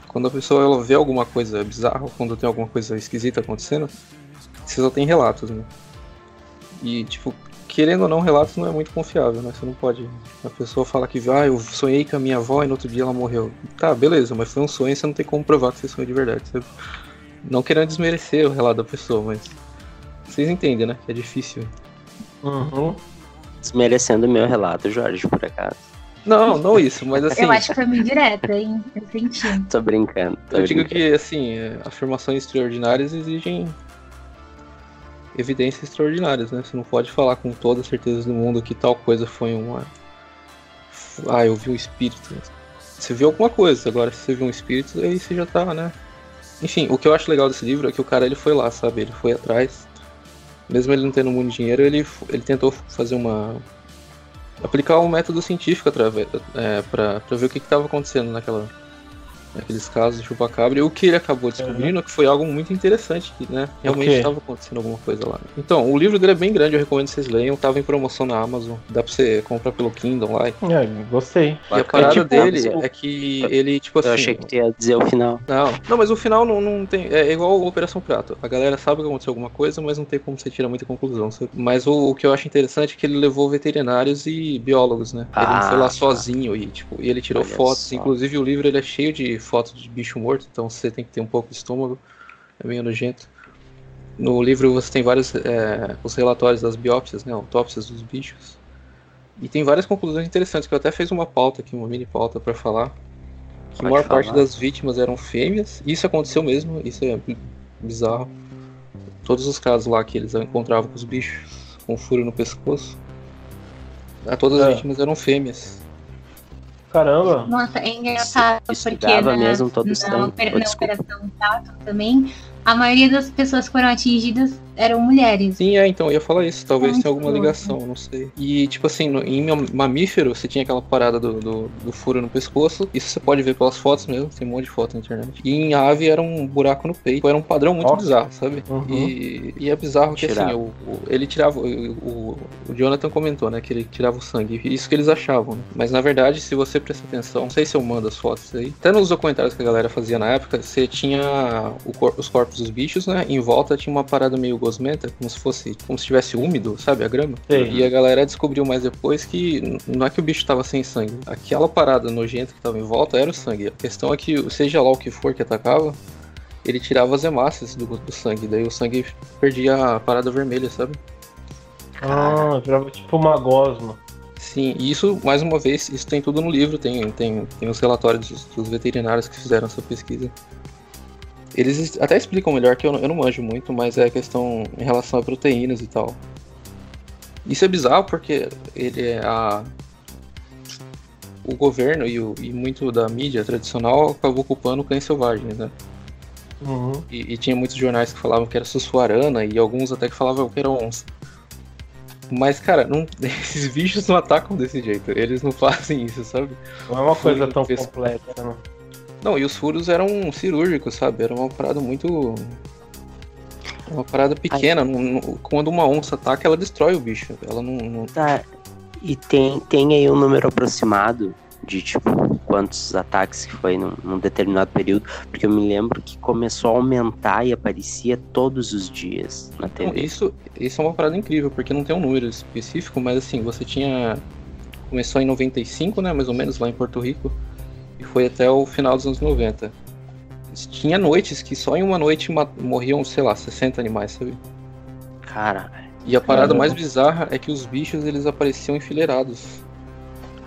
quando a pessoa ela vê alguma coisa bizarra, quando tem alguma coisa esquisita acontecendo, você só tem relatos, né? E, tipo, querendo ou não, relatos não é muito confiável, né? Você não pode. A pessoa fala que, ah, eu sonhei com a minha avó e no outro dia ela morreu. Tá, beleza, mas foi um sonho e você não tem como provar que você sonhou de verdade. Você... Não querendo desmerecer o relato da pessoa, mas. Vocês entendem, né? Que é difícil. Uhum. Desmerecendo o meu relato, Jorge, por acaso. Não, não isso, mas assim. Eu acho que foi meio direta, hein? Eu senti. Tô brincando. Tô Eu digo brincando. que, assim, é, afirmações extraordinárias exigem evidências extraordinárias, né? Você não pode falar com toda a certeza do mundo que tal coisa foi uma. Ah, eu vi um espírito. Você viu alguma coisa, agora se você viu um espírito, aí você já tá, né? Enfim, o que eu acho legal desse livro é que o cara ele foi lá, sabe? Ele foi atrás. Mesmo ele não tendo muito dinheiro, ele, ele tentou fazer uma. aplicar um método científico através, é, pra, pra ver o que estava acontecendo naquela, naqueles casos de chupacabra. E o que ele acabou descobrindo é que foi algo muito interessante, que né, realmente estava acontecendo alguma coisa lá. Então, o livro dele é bem grande, eu recomendo que vocês leiam. Tava em promoção na Amazon, dá pra você comprar pelo Kindle lá. É, gostei. E a parada tipo, dele eu- é que ele, tipo assim. Eu achei que ia dizer o final. Não, não, mas o final não, não tem. É igual o Operação Prato. A galera sabe que aconteceu alguma coisa, mas não tem como você tirar muita conclusão. Mas o, o que eu acho interessante é que ele levou veterinários e biólogos, né? Ele não foi Ah, lá tá. sozinho e, tipo, e ele tirou Olha fotos. só. Inclusive o livro ele é cheio de fotos de bicho morto, então você tem que ter um pouco de estômago. É meio nojento. no livro você tem vários é, os relatórios das biópsias, né, autópsias dos bichos. E tem várias conclusões interessantes que eu até fiz uma pauta aqui, uma mini pauta para falar. Que Pode a maior falar. parte das vítimas eram fêmeas. Isso aconteceu mesmo, isso é bizarro. Todos os casos lá que eles encontravam com os bichos com furo no pescoço, todas as é. vítimas eram fêmeas. Caramba! Nossa, é engraçado isso, porque na, mesmo todo na, na, na operação Tato também a maioria das pessoas que foram atingidas eram mulheres. Sim, é, então, eu ia falar isso. Talvez tenha alguma ligação, não sei. E, tipo assim, no, em mamífero, você tinha aquela parada do, do, do, furo no pescoço. Isso você pode ver pelas fotos mesmo. Tem um monte de foto na internet. E em ave era um buraco no peito. Era um padrão muito Nossa. bizarro, sabe? Uhum. E, e, é bizarro que, assim, o, o, ele tirava. O, o, Jonathan comentou, né? Que ele tirava o sangue. Isso que eles achavam, né? Mas, na verdade, se você prestar atenção, não sei se eu mando as fotos aí. Até nos documentários que a galera fazia na época, você tinha cor, os corpos dos bichos, né? Em volta tinha uma parada meio gosmenta, como se fosse, como se estivesse úmido, sabe, a grama. Sim. E a galera descobriu mais depois que não é que o bicho tava sem sangue. Aquela parada nojenta que tava em volta era o sangue. A questão é que, seja lá o que for que atacava, ele tirava as hemácias do, do sangue, daí o sangue perdia a parada vermelha, sabe? Ah, virava tipo uma gosma. Sim, e isso, mais uma vez, isso tem tudo no livro, tem, tem, tem os relatórios dos, dos veterinários que fizeram essa pesquisa. Eles até explicam melhor que eu, eu não manjo muito, mas é a questão em relação a proteínas e tal. Isso é bizarro porque ele é a o governo e, o, e muito da mídia tradicional acabou ocupando cães selvagens, né? Uhum. E, e, tinha muitos jornais que falavam que era sussuarana e alguns até que falavam que era onça. Mas, cara, não, esses bichos não atacam desse jeito. Eles não fazem isso, sabe? Não é uma coisa tão completa, né? Não, e os furos eram cirúrgicos, sabe? Era uma parada muito. Uma parada pequena. quando uma onça ataca, ela destrói o bicho. Ela não. não... Tá. E tem, tem aí um número aproximado de tipo quantos ataques que foi num, num, determinado período, porque eu me lembro que começou a aumentar e aparecia todos os dias na TV. Não, isso, isso é uma parada incrível, porque não tem um número específico, mas assim, você tinha. Começou em 95, né? Mais ou menos lá em Porto Rico e foi até o final dos anos 90. Tinha noites que só em uma noite morriam, sei lá, 60 animais, sabe? Cara. E a parada Caramba. mais bizarra é que os bichos eles apareciam enfileirados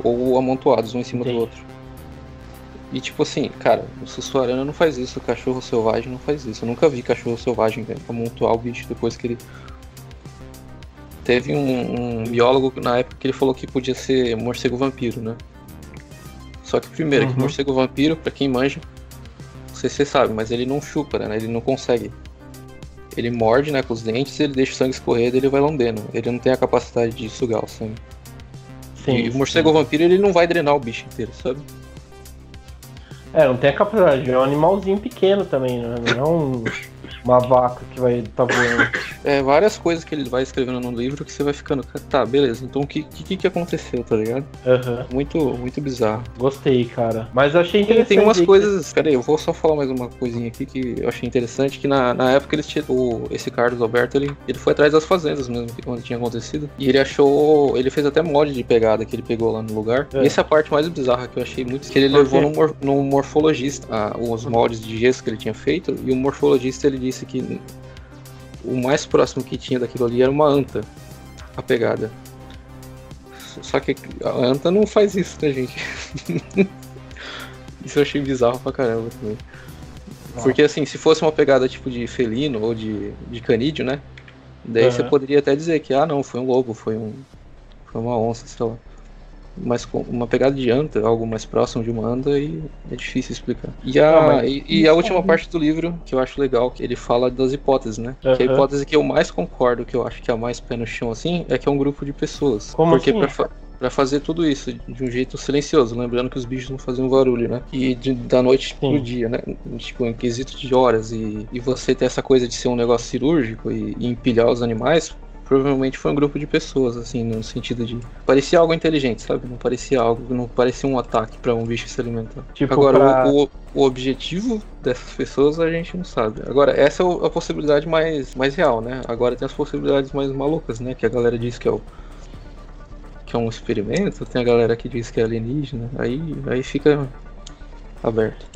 ou amontoados um em cima Sim. do outro. E tipo assim, cara, o Sussuarana não faz isso, o cachorro selvagem não faz isso. Eu nunca vi cachorro selvagem amontoar o bicho depois que ele. Teve um, um biólogo na época que ele falou que podia ser morcego vampiro, né? Só que primeiro, uhum. que morcego vampiro, para quem manja, não sei se você sabe, mas ele não chupa, né? Ele não consegue. Ele morde, né, com os dentes, ele deixa o sangue escorrer, ele vai lambendo. Ele não tem a capacidade de sugar o sangue. Sim, e o morcego sim. vampiro, ele não vai drenar o bicho inteiro, sabe? É, não tem a capacidade, é um animalzinho pequeno também, né? Não é um uma vaca que vai estar tá voando. É, várias coisas que ele vai escrevendo no livro que você vai ficando, tá, beleza, então o que, que, que aconteceu, tá ligado? Uhum. Muito, muito bizarro. Gostei, cara. Mas achei interessante. Tem umas coisas, peraí, eu vou só falar mais uma coisinha aqui que eu achei interessante, que na, na época eles tinham, esse Carlos Alberto, ele, ele foi atrás das fazendas mesmo, onde tinha acontecido, e ele achou, ele fez até mod de pegada que ele pegou lá no lugar. É. E essa é a parte mais bizarra que eu achei muito, que ele levou no, mor, no morfologista, ah, os moldes de gesso que ele tinha feito, e o morfologista ele disse que o mais próximo que tinha daquilo ali era uma anta, a pegada. Só que a anta não faz isso, né, gente? isso eu achei bizarro pra caramba também. Porque assim, se fosse uma pegada tipo de felino ou de, de canídeo, né? Daí uhum. você poderia até dizer que, ah não, foi um lobo, foi um. Foi uma onça, sei lá mais com uma pegada de anta, algo mais próximo de uma anta, e é difícil explicar. E a, Não, e, e, a última parte do livro, que eu acho legal, que ele fala das hipóteses, né? Uhum. Que a hipótese que eu mais concordo, que eu acho que é a mais pé no chão, assim, é que é um grupo de pessoas. Como Porque assim? pra, fa pra fazer tudo isso de um jeito silencioso, lembrando que os bichos não faziam barulho, né? E de, da noite Sim. pro dia, né? Tipo, em quesito de horas. E, e você ter essa coisa de ser um negócio cirúrgico e, e empilhar os animais, provavelmente foi um grupo de pessoas, assim, no sentido de. Parecia algo inteligente, sabe? Não parecia algo, não parecia um ataque para um bicho se alimentar. Tipo, Agora, pra... o, o, objetivo dessas pessoas a gente não sabe. Agora, essa é a possibilidade mais, mais real, né? Agora tem as possibilidades mais malucas, né? Que a galera diz que é o. Que é um experimento, tem a galera que diz que é alienígena, aí, aí fica aberto.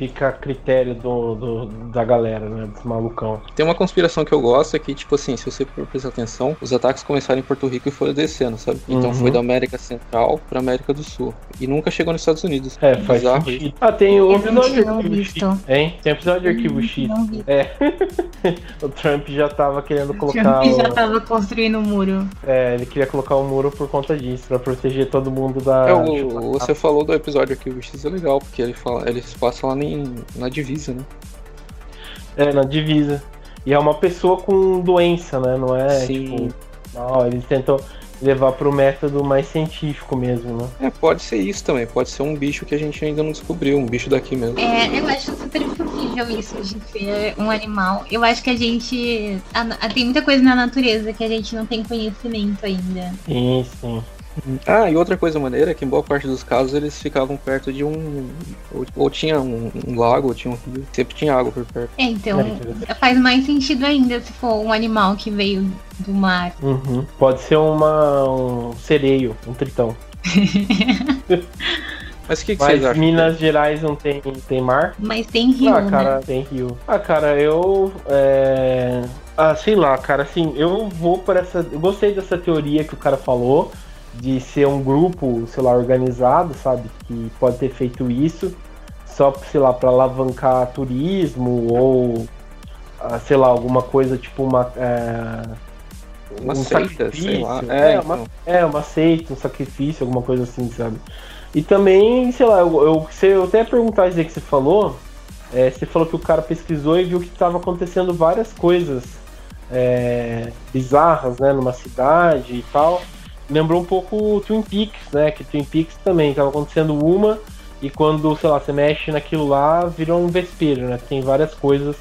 Fica a critério do, do, da galera, né? Dos malucão. Tem uma conspiração que eu gosto é que, tipo assim, se você prestar atenção, os ataques começaram em Porto Rico e foram descendo, sabe? Então Uhum. foi da América Central pra América do Sul. E nunca chegou nos Estados Unidos. É, faz Bizarro sentido. Ah, tem o episódio de Arquivo X. Hein? Tem episódio de Arquivo X. Não vi. É. o Trump já tava querendo colocar. Trump já o- tava construindo um muro. É, ele queria colocar um muro por conta disso, pra proteger todo mundo da. É, o- você falou do episódio Arquivo X, é legal, porque ele fala, eles passam lá nem, na divisa, né? É, na divisa. E é uma pessoa com doença, né? Não é Sim. tipo. Não, eles tentam levar pro método mais científico mesmo, né? É, pode ser isso também, pode ser um bicho que a gente ainda não descobriu, um bicho daqui mesmo. É, eu acho super possível isso de ser um animal. Eu acho que a gente. a- a- tem muita coisa na natureza que a gente não tem conhecimento ainda. Sim, sim. Ah, e outra coisa maneira é que em boa parte dos casos eles ficavam perto de um. Ou, ou tinha um, um lago, ou tinha um rio. Sempre tinha água por perto. É, então É faz mais sentido ainda se for um animal que veio do mar. Uhum. Pode ser uma, um sereio, um tritão. Mas o que, que Mas vocês acham? Minas Gerais não tem, tem mar? Mas tem rio, ah, né? cara, tem rio. Ah, cara, eu. É... Ah, sei lá, cara, assim, eu vou para essa. Eu gostei dessa teoria que o cara falou, de ser um grupo, sei lá, organizado, sabe? Que pode ter feito isso, só, sei lá, para alavancar turismo ou. ah, sei lá, alguma coisa tipo uma. é, Uma um seita, sei lá. É, É, uma então. é, uma seita, um sacrifício, alguma coisa assim, sabe? E também, sei lá, eu, eu, se eu até perguntar isso aí que você falou, é, você falou que o cara pesquisou e viu que estava acontecendo várias coisas é, bizarras, né, numa cidade e tal. Lembrou um pouco o Twin Peaks, né, que Twin Peaks também estava acontecendo uma e quando, sei lá, você mexe naquilo lá, virou um vespeiro, né, tem várias coisas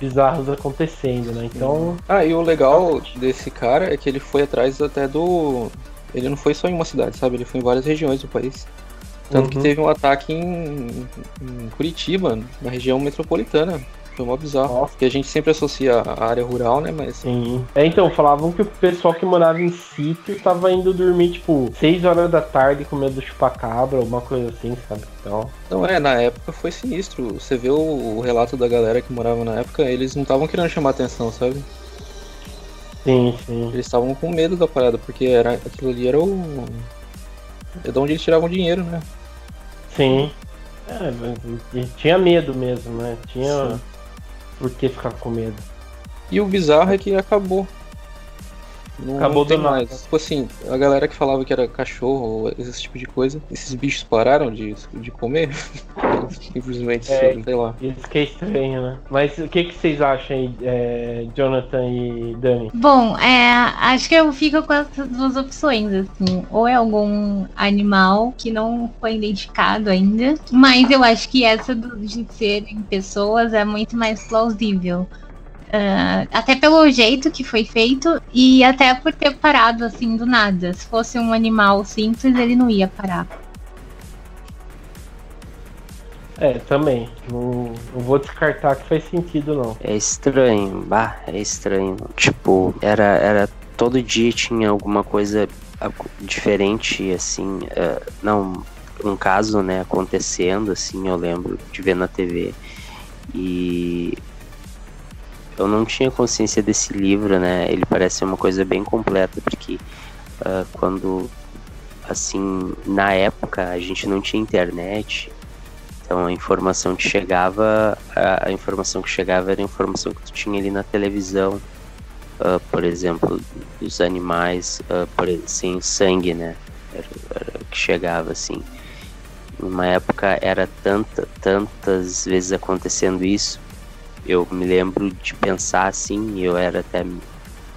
bizarras acontecendo, né, então... Ah, e o legal desse cara é que ele foi atrás até do. Ele não foi só em uma cidade, sabe? Ele foi em várias regiões do país. Tanto que Uhum. teve um ataque em, em Curitiba, na região metropolitana. Foi mó bizarro. Nossa. Porque a gente sempre associa a área rural, né? Mas Sim. É, então, falavam que o pessoal que morava em sítio tava indo dormir, tipo, 6 horas da tarde com medo de chupacabra, alguma coisa assim, sabe? Então. Não, é, na época foi sinistro. Você vê o, o relato da galera que morava na época, eles não estavam querendo chamar atenção, sabe? Sim, sim. Eles estavam com medo da parada, porque era, aquilo ali era o. É de onde eles tiravam dinheiro, né? Sim. É, tinha medo mesmo, né? Tinha Sim. Por que ficar com medo. E o bizarro é que acabou. Não, Acabou não tem nada. mais. Tipo assim, a galera que falava que era cachorro ou esse tipo de coisa, esses bichos pararam de, de comer. Simplesmente, É. sei lá. Isso que é estranho, né? Mas o que, que vocês acham aí, é, Jonathan e Dani? Bom, é, acho que eu fico com essas duas opções, assim. Ou é algum animal que não foi identificado ainda, mas eu acho que essa do- de serem pessoas é muito mais plausível. Ah, até pelo jeito que foi feito e até por ter parado assim do nada. Se fosse um animal simples, ele não ia parar. É, também. Não, não vou descartar que faz sentido, não. É estranho, bah, é estranho. Tipo, era, era todo dia tinha alguma coisa diferente, assim, eh, não, um caso, né, acontecendo, assim, eu lembro de ver na TV. E eu não tinha consciência desse livro, né, ele parece uma coisa bem completa, porque ah, quando, assim, na época a gente não tinha internet, então a informação que chegava, a, a informação que chegava era a informação que tu tinha ali na televisão, ah, por exemplo, dos animais ah, por, sangue, né? Era, era que chegava assim. Numa época era tanta, tantas vezes acontecendo isso, eu me lembro de pensar assim, eu era até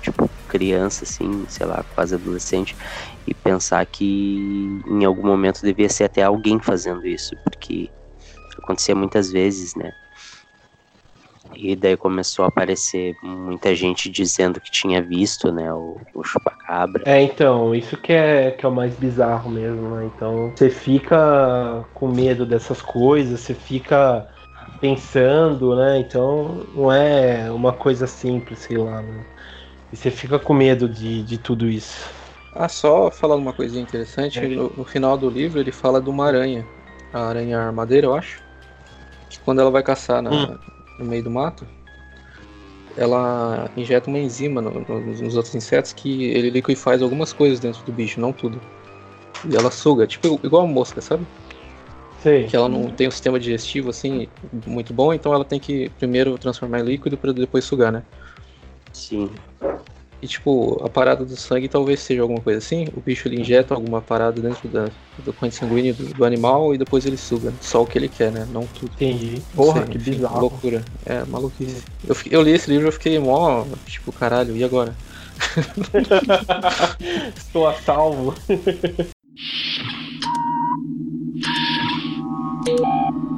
tipo criança assim, sei lá, quase adolescente, e pensar que em algum momento devia ser até alguém fazendo isso, porque acontecia muitas vezes, né? E daí começou a aparecer muita gente dizendo que tinha visto, né, o, o chupacabra. É, então, isso que é, que é o mais bizarro mesmo, né? Então, você fica com medo dessas coisas, você fica pensando, né? Então, não é uma coisa simples, sei lá, né? E você fica com medo de, de tudo isso. Ah, só falando uma coisinha interessante, É. no, no final do livro ele fala de uma aranha. A aranha armadeira, eu acho. Que quando ela vai caçar na, hum. no meio do mato, ela injeta uma enzima no, no, nos outros insetos que ele liquefaz algumas coisas dentro do bicho, não tudo. E ela suga, tipo igual a mosca, sabe? Sei. Que ela não tem um sistema digestivo assim muito bom, então ela tem que primeiro transformar em líquido para depois sugar, né? Sim. E tipo, a parada do sangue talvez seja alguma coisa assim. O bicho ele injeta alguma parada dentro da, do corrente sanguíneo do, do, animal e depois ele suga. Só o que ele quer, né? Não tudo. Entendi. Porra, que bizarro. Loucura. É, maluquice. Eu, eu li esse livro e eu fiquei mó, tipo, caralho, e agora? Estou a salvo. Thank you.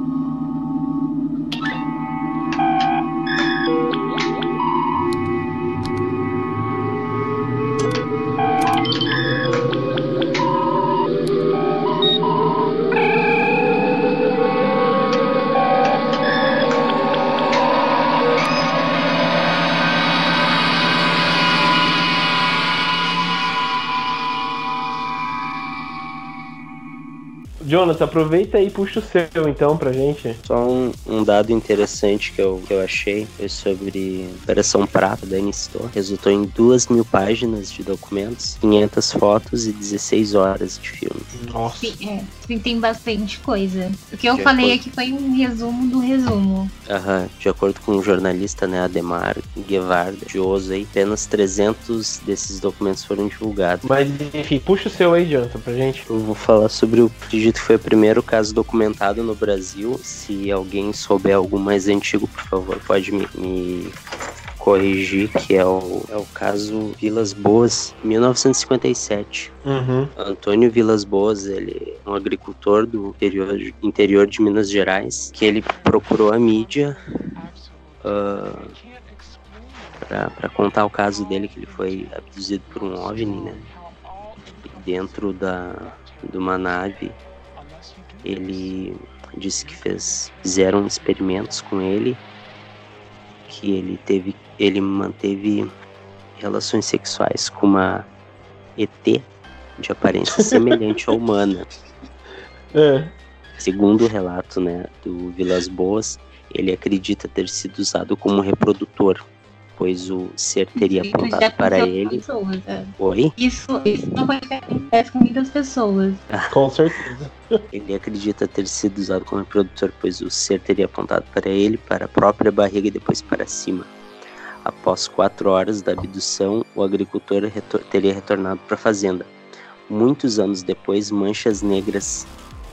Jonathan, aproveita e puxa o seu então pra gente. Só um, um, dado interessante que eu, que eu achei foi sobre Operação Prata da Anistor. Resultou em duas mil páginas de documentos, 500 fotos e 16 horas de filme. Nossa. Sim, é, tem bastante coisa. O que eu de falei acordo... aqui foi um resumo do resumo. Aham, de acordo com o jornalista né, Ademar Guevara de Osei, apenas 300 desses documentos foram divulgados. Mas enfim, puxa o seu aí, Jonathan, pra gente. Eu vou falar sobre o acredito foi o primeiro caso documentado no Brasil. Se alguém souber algum mais antigo, por favor, pode me, me corrigir, que é o, é o caso Vilas Boas, 1957. Uhum. Antônio Vilas Boas, ele é um agricultor do interior, interior de Minas Gerais, que ele procurou a mídia uh, para contar o caso dele, que ele foi abduzido por um OVNI, né? Dentro da, de uma nave ele disse que fez fizeram experimentos com ele que ele teve ele manteve relações sexuais com uma ET de aparência semelhante à humana. É. Segundo o relato, né, do Vilas Boas, ele acredita ter sido usado como reprodutor pois o ser teria apontado para ele. Pessoas, é. Oi? Isso, isso não vai acontece com muitas pessoas. com certeza. Ele acredita ter sido usado como reprodutor, pois o ser teria apontado para ele, para a própria barriga e depois para cima. Após quatro horas da abdução, o agricultor retor teria retornado para a fazenda. Muitos anos depois, manchas negras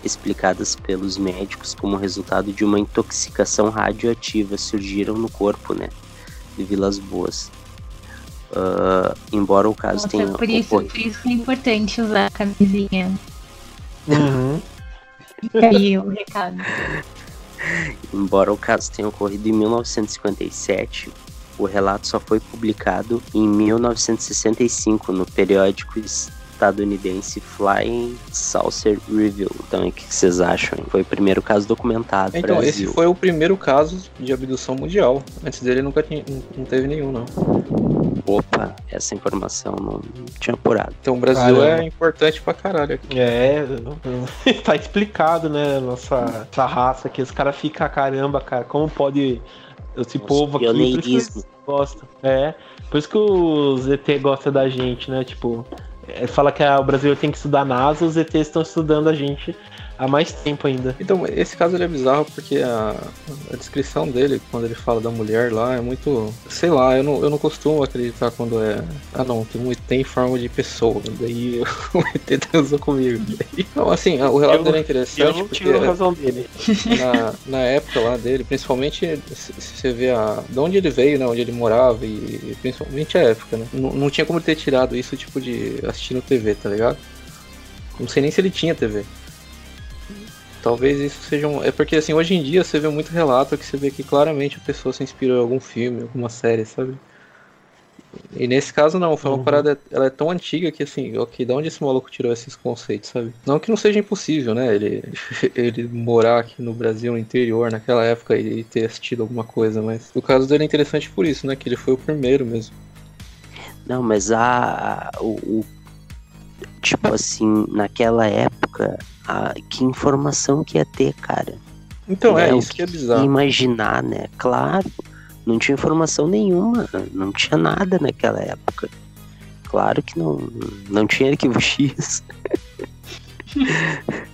explicadas pelos médicos como resultado de uma intoxicação radioativa surgiram no corpo, né? De Vilas Boas. Uh, embora o caso Nossa, tenha. Por isso, por isso é importante usar a camisinha. Uhum. Fica aí o recado. Embora o caso tenha ocorrido em 1957, o relato só foi publicado em 1965 no periódico estadunidense Flying Saucer Review. Então, o que vocês acham? Foi o primeiro caso documentado. Então, Brasil. esse foi o primeiro caso de abdução mundial. Antes dele nunca tinha, não teve nenhum, não. Opa, essa informação não tinha apurado. Então o Brasil Caramba. é importante pra caralho aqui. É, tá explicado, né? Nossa, nossa raça aqui. Os caras ficam, caramba, cara, como pode esse Nossa, povo aqui gosta. É, por isso que os ET gostam da gente, né? Tipo, fala que o Brasil tem que estudar a NASA, os ETs estão estudando a gente há mais tempo ainda. Então, esse caso ele é bizarro porque a, a, descrição dele, quando ele fala da mulher lá, é muito. Sei lá, eu não, eu não costumo acreditar quando é. Ah, não, tem um ET em forma de pessoa. Daí o ET transou comigo. Então, assim, o relato eu, dele é interessante. Eu não tiro a razão dele. Na, na época lá dele, principalmente se você vê a, de onde ele veio, né, onde ele morava e principalmente a época, né? Não, não tinha como ter tirado isso tipo de assistindo TV, tá ligado? Não sei nem se ele tinha TV. Talvez isso seja um. É porque assim, hoje em dia você vê muito relato que você vê que claramente a pessoa se inspirou em algum filme, alguma série, sabe? E nesse caso não, foi uma uhum. parada, ela é tão antiga que assim, ok, de onde esse maluco tirou esses conceitos, sabe? Não que não seja impossível, né? Ele, ele morar aqui no Brasil, no interior, naquela época e ter assistido alguma coisa, mas o caso dele é interessante por isso, né? Que ele foi o primeiro mesmo. Não, mas a, o, o tipo assim, naquela época, a, que informação que ia ter, cara? Então, né? é isso que é bizarro. Imaginar, né? Claro, não tinha informação nenhuma, não tinha nada naquela época. Claro que não, não tinha arquivo X.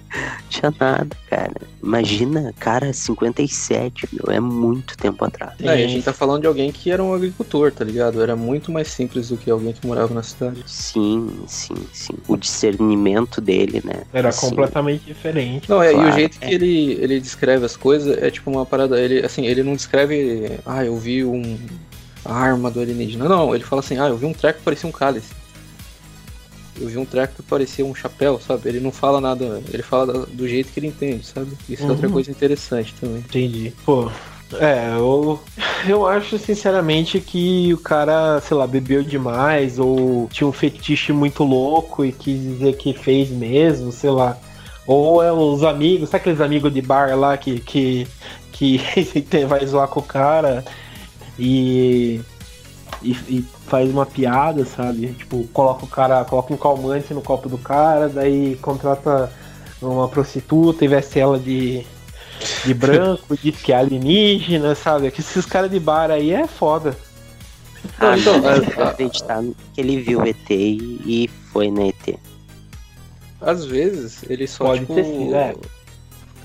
tinha nada, cara. Imagina, cara, 57, meu, é muito tempo atrás. É, e a gente tá falando de alguém que era um agricultor, tá ligado? Era muito mais simples do que alguém que morava na cidade. Sim, sim, sim. O discernimento dele, né? Era Assim, completamente diferente. Não, é, e o Claro, jeito é. que ele, ele descreve as coisas é tipo uma parada. Ele, assim, ele não descreve. Ah, eu vi um. A arma do alienígena. Não, ele fala assim, ah, eu vi um treco que parecia um cálice. Eu vi um treco que parecia um chapéu, sabe? Ele não fala nada, ele fala do jeito que ele entende, sabe? Isso é outra Uhum. coisa interessante também. Entendi. Pô. É, eu, eu acho sinceramente que o cara, sei lá, bebeu demais ou tinha um fetiche muito louco e quis dizer que fez mesmo, sei lá. Ou é os amigos, sabe aqueles amigos de bar lá que, que, que vai zoar com o cara e, e, e faz uma piada, sabe? Tipo, coloca o cara, coloca um calmante no copo do cara, daí contrata uma prostituta e veste ela de, de branco, diz que é alienígena, sabe? Que esses caras de bar aí é foda. Não, Ah, então, não, é- acreditar que ele viu o ET e, e foi na ET. Às vezes, ele só, Pode tipo. ter sido, é.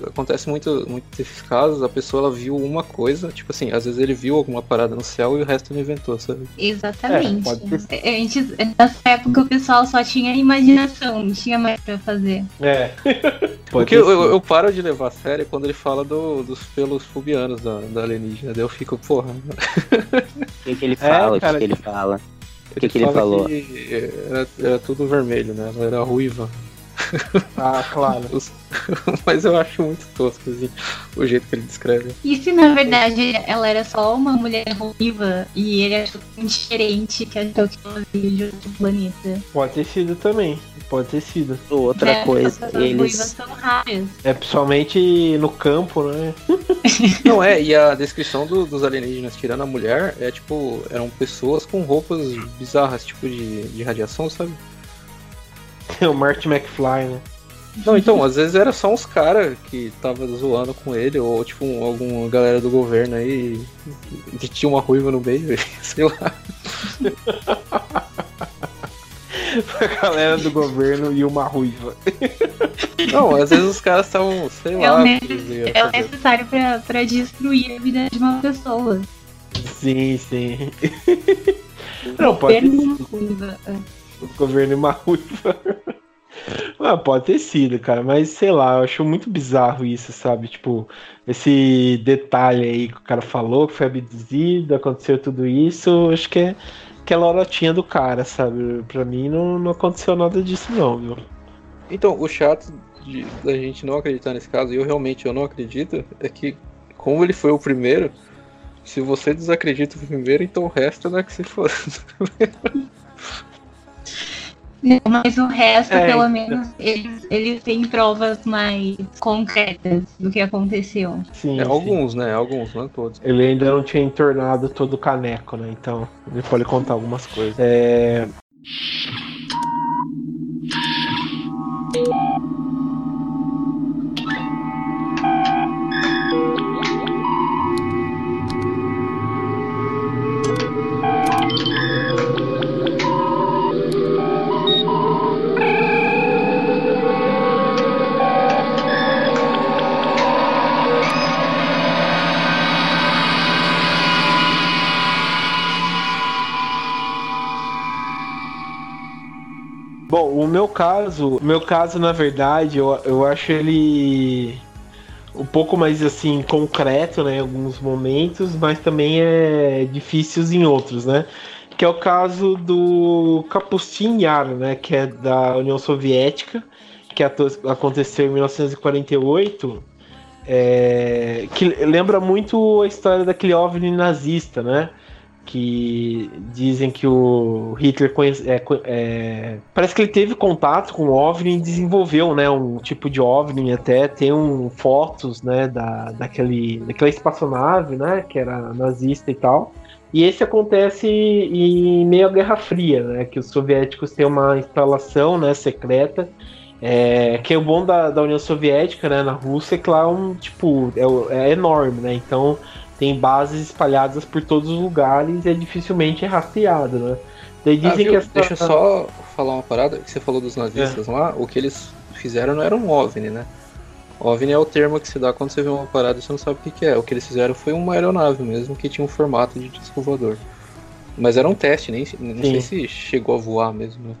Acontece muito, muito desses casos, a pessoa ela viu uma coisa, tipo assim, às vezes ele viu alguma parada no céu e o resto ele inventou, sabe? Exatamente. É, pode ser. É, Antes, nessa época o pessoal só tinha imaginação, não tinha mais pra fazer. É. Porque eu, eu, eu paro de levar a sério quando ele fala do- dos pelos pubianos da, da alienígena. Daí eu fico, porra. O que, que ele fala? cara, o que, que ele fala? Ele que que ele falou? que era, era tudo vermelho, né? Ela era ruiva. Ah, claro. Mas eu acho muito tosco, assim, o jeito que ele descreve. E se na verdade ela era só uma mulher ruiva e ele achou tão diferente que achou que ela veio de outro planeta? Pode ter sido também. Pode ter sido. Outra Né? coisa, As pessoas ruivas eles. são raras. É principalmente no campo, né? Não é, e a descrição do- dos alienígenas tirando a mulher é tipo, eram pessoas com roupas bizarras, tipo de, de radiação, sabe? o Marty McFly, né? Não, então, às vezes era só uns caras que tava zoando com ele, ou tipo um- alguma galera do governo aí que tinha uma ruiva no meio, sei lá. A galera do governo e uma ruiva. Não, às vezes os caras estavam, sei É lá. o iam É o necessário pra, pra destruir a vida de uma pessoa. Sim, sim. Não, pode ter Governo sido. ruiva. é. O governo e uma ruiva. Ah, pode ter sido, cara, mas sei lá, eu acho muito bizarro isso, sabe? Tipo, esse detalhe aí que o cara falou, que foi abduzido, aconteceu tudo isso, acho que é aquela lorotinha do cara, sabe? Pra mim não, não aconteceu nada disso, não, viu? Então, o chato de, da gente não acreditar nesse caso, e eu realmente eu não acredito, é que como ele foi o primeiro, se você desacredita o primeiro, então o resto é que se for. Mas o resto, É, pelo então. menos, eles, eles têm provas mais concretas do que aconteceu. Sim, É, sim. alguns, né? Alguns, não todos. Ele ainda não tinha entornado todo o caneco, né? Então, ele pode contar algumas coisas. É. o meu caso, meu caso, na verdade, eu, eu acho ele um pouco mais assim concreto, né, em alguns momentos, mas também é difícil em outros, né? Que é o caso do Kapustin Yar, né, que é da União Soviética, que aconteceu em 1948, é, que lembra muito a história daquele OVNI nazista, né? Que dizem que o Hitler conhece, é, é, parece que ele teve contato com o OVNI e desenvolveu, né, um tipo de OVNI até tem um fotos, né, da, daquele, daquela espaçonave, né, que era nazista e tal. E esse acontece em meio à Guerra Fria, né, que os soviéticos têm uma instalação, né, secreta É, que é o bom da, da União Soviética, né, na Rússia, é que lá é um, tipo, é, é enorme, né? Então tem bases espalhadas por todos os lugares e é dificilmente rastreado, né? Daí ah, dizem ah, que essa... Deixa eu só falar uma parada que você falou dos nazistas é. lá, o que eles fizeram não era um OVNI, né? OVNI é o termo que se dá quando você vê uma parada e você não sabe o que, é. O que eles fizeram foi uma aeronave mesmo, que tinha um formato de disco voador. Mas era um teste, nem não Sim. sei se chegou a voar mesmo. Né?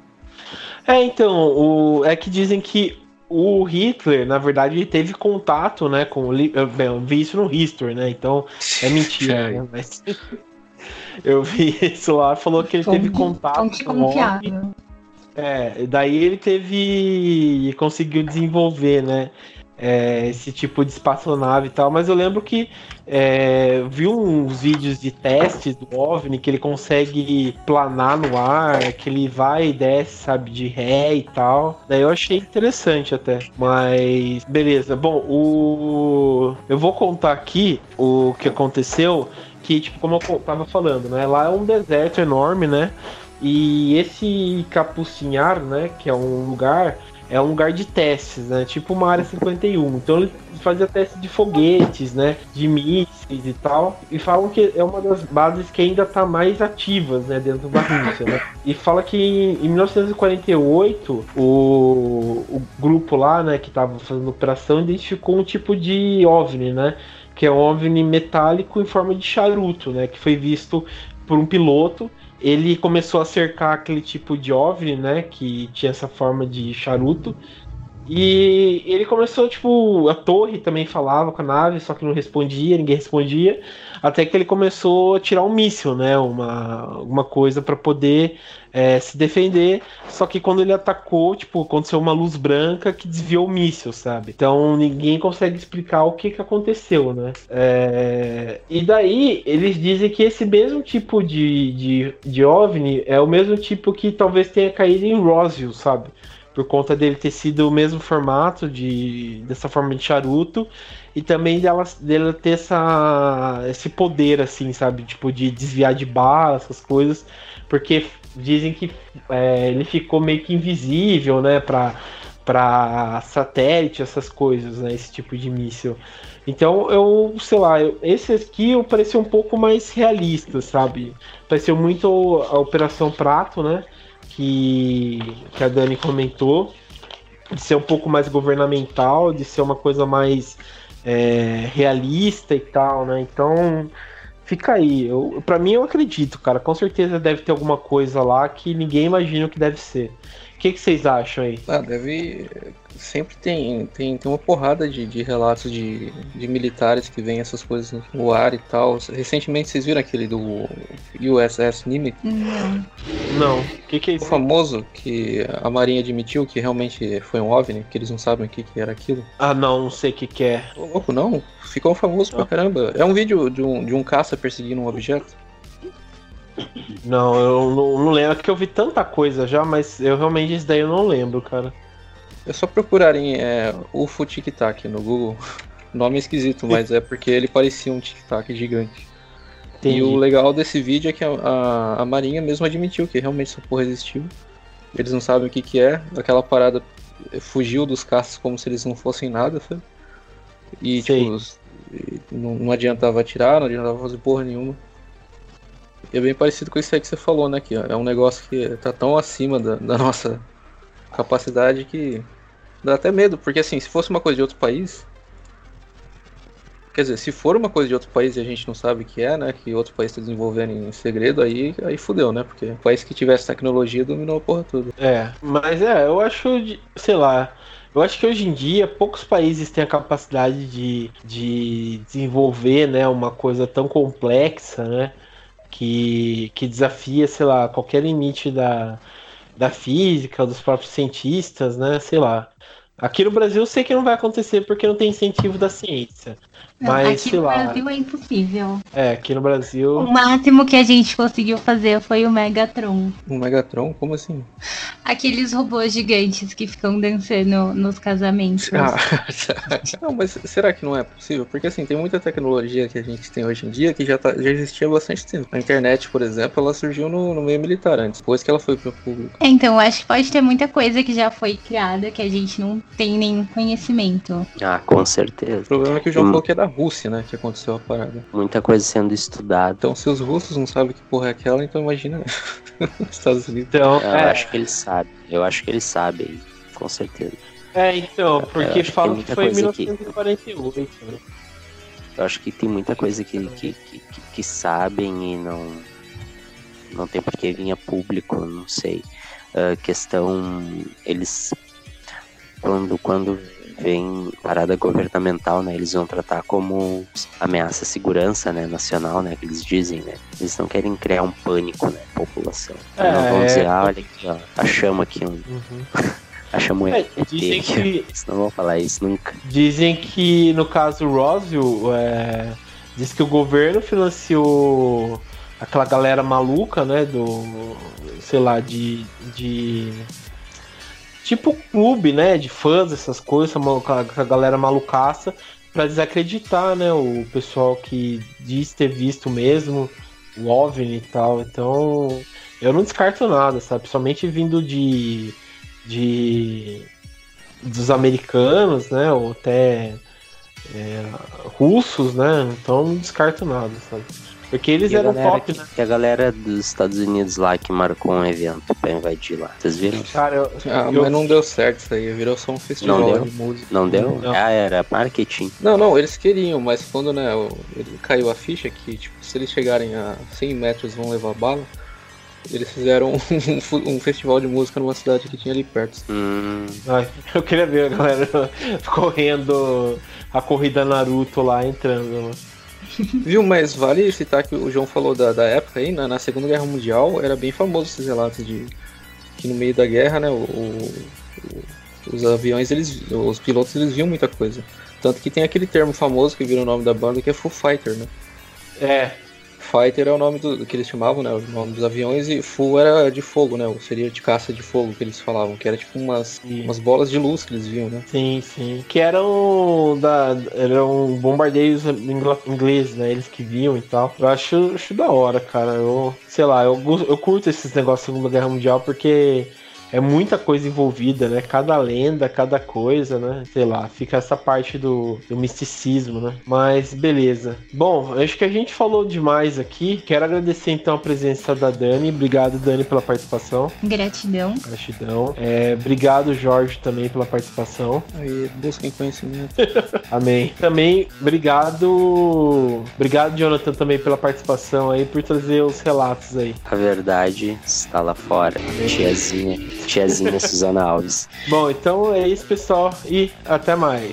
É, então, o, é que dizem que o Hitler, na verdade, ele teve contato, né, com o. Bem, eu vi isso no History, né? Então é mentira, né? Mas eu vi isso lá, falou que ele teve contato com o É, daí ele teve. conseguiu desenvolver, né? É, esse tipo de espaçonave e tal, mas eu lembro que é, vi uns vídeos de testes do OVNI que ele consegue planar no ar, que ele vai e desce, sabe, de ré e tal. Daí eu achei interessante até. Mas beleza. Bom, o eu vou contar aqui o que aconteceu, que tipo como eu tava falando, né? Lá é um deserto enorme, né? E esse Capucinhar, né, que é um lugar é um lugar de testes, né? Tipo uma área 51. Então ele fazia testes de foguetes, né? De mísseis e tal. E falam que é uma das bases que ainda está mais ativas, né? Dentro da Rússia, né? E fala que em 1948 o, o grupo lá, né? Que estava fazendo operação identificou um tipo de OVNI, né? Que é um OVNI metálico em forma de charuto, né? Que foi visto por um piloto ele começou a cercar aquele tipo de OVNI, né, que tinha essa forma de charuto. E ele começou, tipo, a torre também falava com a nave, só que não respondia, ninguém respondia. Até que ele começou a tirar um míssil, né? Uma, alguma coisa para poder é, se defender. Só que quando ele atacou, tipo, aconteceu uma luz branca que desviou o míssil, sabe? Então ninguém consegue explicar o que, que aconteceu, né? É... E daí eles dizem que esse mesmo tipo de, de, de OVNI é o mesmo tipo que talvez tenha caído em Roswell, sabe? Por conta dele ter sido o mesmo formato de dessa forma de charuto e também dela, dela ter essa, esse poder, assim, sabe? Tipo, de desviar de bala, essas coisas. Porque dizem que é, ele ficou meio que invisível, né? Pra, pra satélite, essas coisas, né? Esse tipo de míssil. Então, eu, sei lá, esse aqui eu parecia um pouco mais realista, sabe? Pareceu muito a Operação Prato, né? Que, que a Dani comentou. De ser um pouco mais governamental, de ser uma coisa mais é, realista e tal, né? Então fica aí. Para mim eu acredito, cara. Com certeza deve ter alguma coisa lá que ninguém imagina o que deve ser. O que, que vocês acham aí? Ah, deve sempre tem, tem, tem uma porrada de, de relatos de, de militares que veem essas coisas no ar e tal. Recentemente vocês viram aquele do USS Nimitz? Não. Não. O que, que é isso? O famoso que a Marinha admitiu que realmente foi um OVNI, que eles não sabem o que, que era aquilo. Ah, não, não sei o que, que é. Ô, louco, não. Ficou famoso não. pra caramba. É um vídeo de um, de um caça perseguindo um objeto. Não, eu não, não lembro, é que eu vi tanta coisa já, mas eu realmente isso daí eu não lembro, cara. É só procurarem é, UFO Tic Tac no Google. Nome esquisito, mas é porque ele parecia um Tic Tac gigante. Entendi. E o legal desse vídeo é que a, a, a, Marinha mesmo admitiu que realmente essa porra existiu. Eles não sabem o que, que é. Aquela parada fugiu dos caças como se eles não fossem nada, sabe? E, tipo, não, não adiantava atirar, não adiantava fazer porra nenhuma. É bem parecido com isso aí que você falou, né? Que é um negócio que tá tão acima da, da nossa capacidade que dá até medo, porque assim, se fosse uma coisa de outro país, quer dizer, se for uma coisa de outro país e a gente não sabe o que é, né, que outro país está desenvolvendo em segredo, aí, aí fudeu, né, porque o país que tivesse tecnologia dominou a porra toda. É, mas é, eu acho, sei lá, eu acho que hoje em dia poucos países têm a capacidade de, de desenvolver, né, uma coisa tão complexa, né, que, que desafia, sei lá, qualquer limite da, da física, dos próprios cientistas, né? Sei lá. Aqui no Brasil eu sei que não vai acontecer porque não tem incentivo da ciência. Mas, aqui sei no lá. Brasil é impossível. É, aqui no Brasil. O máximo que a gente conseguiu fazer foi o Megatron. Um Megatron? Como assim? Aqueles robôs gigantes que ficam dançando nos casamentos. Ah, não, mas será que não é possível? Porque assim, tem muita tecnologia que a gente tem hoje em dia que já, tá, já existia há bastante tempo. A internet, por exemplo, ela surgiu no, no meio militar antes, depois que ela foi pro público. É, então, eu acho que pode ter muita coisa que já foi criada que a gente não tem nenhum conhecimento. Ah, com O certeza. problema é que o João Hum. falou que é da Rússia, né, que aconteceu a parada. Muita coisa sendo estudada. Então, se os russos não sabem que porra é aquela, então imagina os Estados Unidos. Então, Eu é, acho que eles sabem. Eu acho que eles sabem, com certeza. é, então, Eu porque que falam que muita foi em coisa aqui. 1948, né? Eu acho que tem muita coisa que, que, que, que- que sabem e não. Não tem por que vir a público, não sei. Ah, questão. Eles. Quando, quando vem parada governamental, né? Eles vão tratar como ameaça à segurança né, nacional, né? Que eles dizem, né? Eles não querem criar um pânico, né? População. Então não vão É. dizer, ah, olha aqui, ó. Achamos aqui um. Uhum. Achamos É, ET dizem que Eles não vão falar isso nunca. Dizem que no caso Roswell, é, diz que o governo financiou aquela galera maluca, né? Do. sei lá, de. de tipo clube, né? De fãs, essas coisas, essa galera malucaça, pra desacreditar, né? O pessoal que diz ter visto mesmo o OVNI e tal. Então, eu não descarto nada, sabe? Somente vindo de. de dos americanos, né? Ou até é, russos, né? Então não descarto nada, sabe? Porque eles E eram galera top, que, né? que a galera dos Estados Unidos lá que marcou um evento pra invadir lá. Vocês viram? Cara, eu, Ah, eu- mas não deu certo isso aí, virou só um festival Não deu? de música. Não deu? Não. Ah, era marketing. Não, não, eles queriam, mas quando né, caiu a ficha que, tipo, se eles chegarem a 100 metros vão levar bala, eles fizeram um, fu- um festival de música numa cidade que tinha ali perto. Hum, Ai, eu queria ver a galera correndo a corrida Naruto lá entrando. Viu, mas vale citar que o João falou da, da época aí, na, na Segunda Guerra Mundial, era bem famoso esses relatos de que no meio da guerra, né, o, o- os aviões, eles, os pilotos, eles viam muita coisa. Tanto que tem aquele termo famoso que virou o nome da banda, que é Full Fighter, né? É, Fighter é o nome do, que eles chamavam, né? O nome dos aviões, e Full era de fogo, né? Ou seria de caça de fogo que eles falavam, que era tipo umas, umas bolas de luz que eles viam, né? sim, sim. Que eram da. eram bombardeios ingleses, né? Eles que viam e tal. Eu acho, acho da hora, cara. Eu, sei lá, eu, eu curto esses negócios da Segunda Guerra Mundial porque é muita coisa envolvida, né? Cada lenda, cada coisa, né? Sei lá, fica essa parte do, do misticismo, né? Mas beleza. Bom, acho que a gente falou demais aqui. Quero agradecer então a presença da Dani. Obrigado, Dani, pela participação. Gratidão. Gratidão. É, obrigado, Jorge, também pela participação. Aí busquem conhecimento. Amém. Também, obrigado. Obrigado, Jonathan, também pela participação aí, por trazer os relatos aí. a verdade está lá fora. Tiazinha, Tiazinha Suzana Alves. Bom, então é isso, pessoal, e até mais.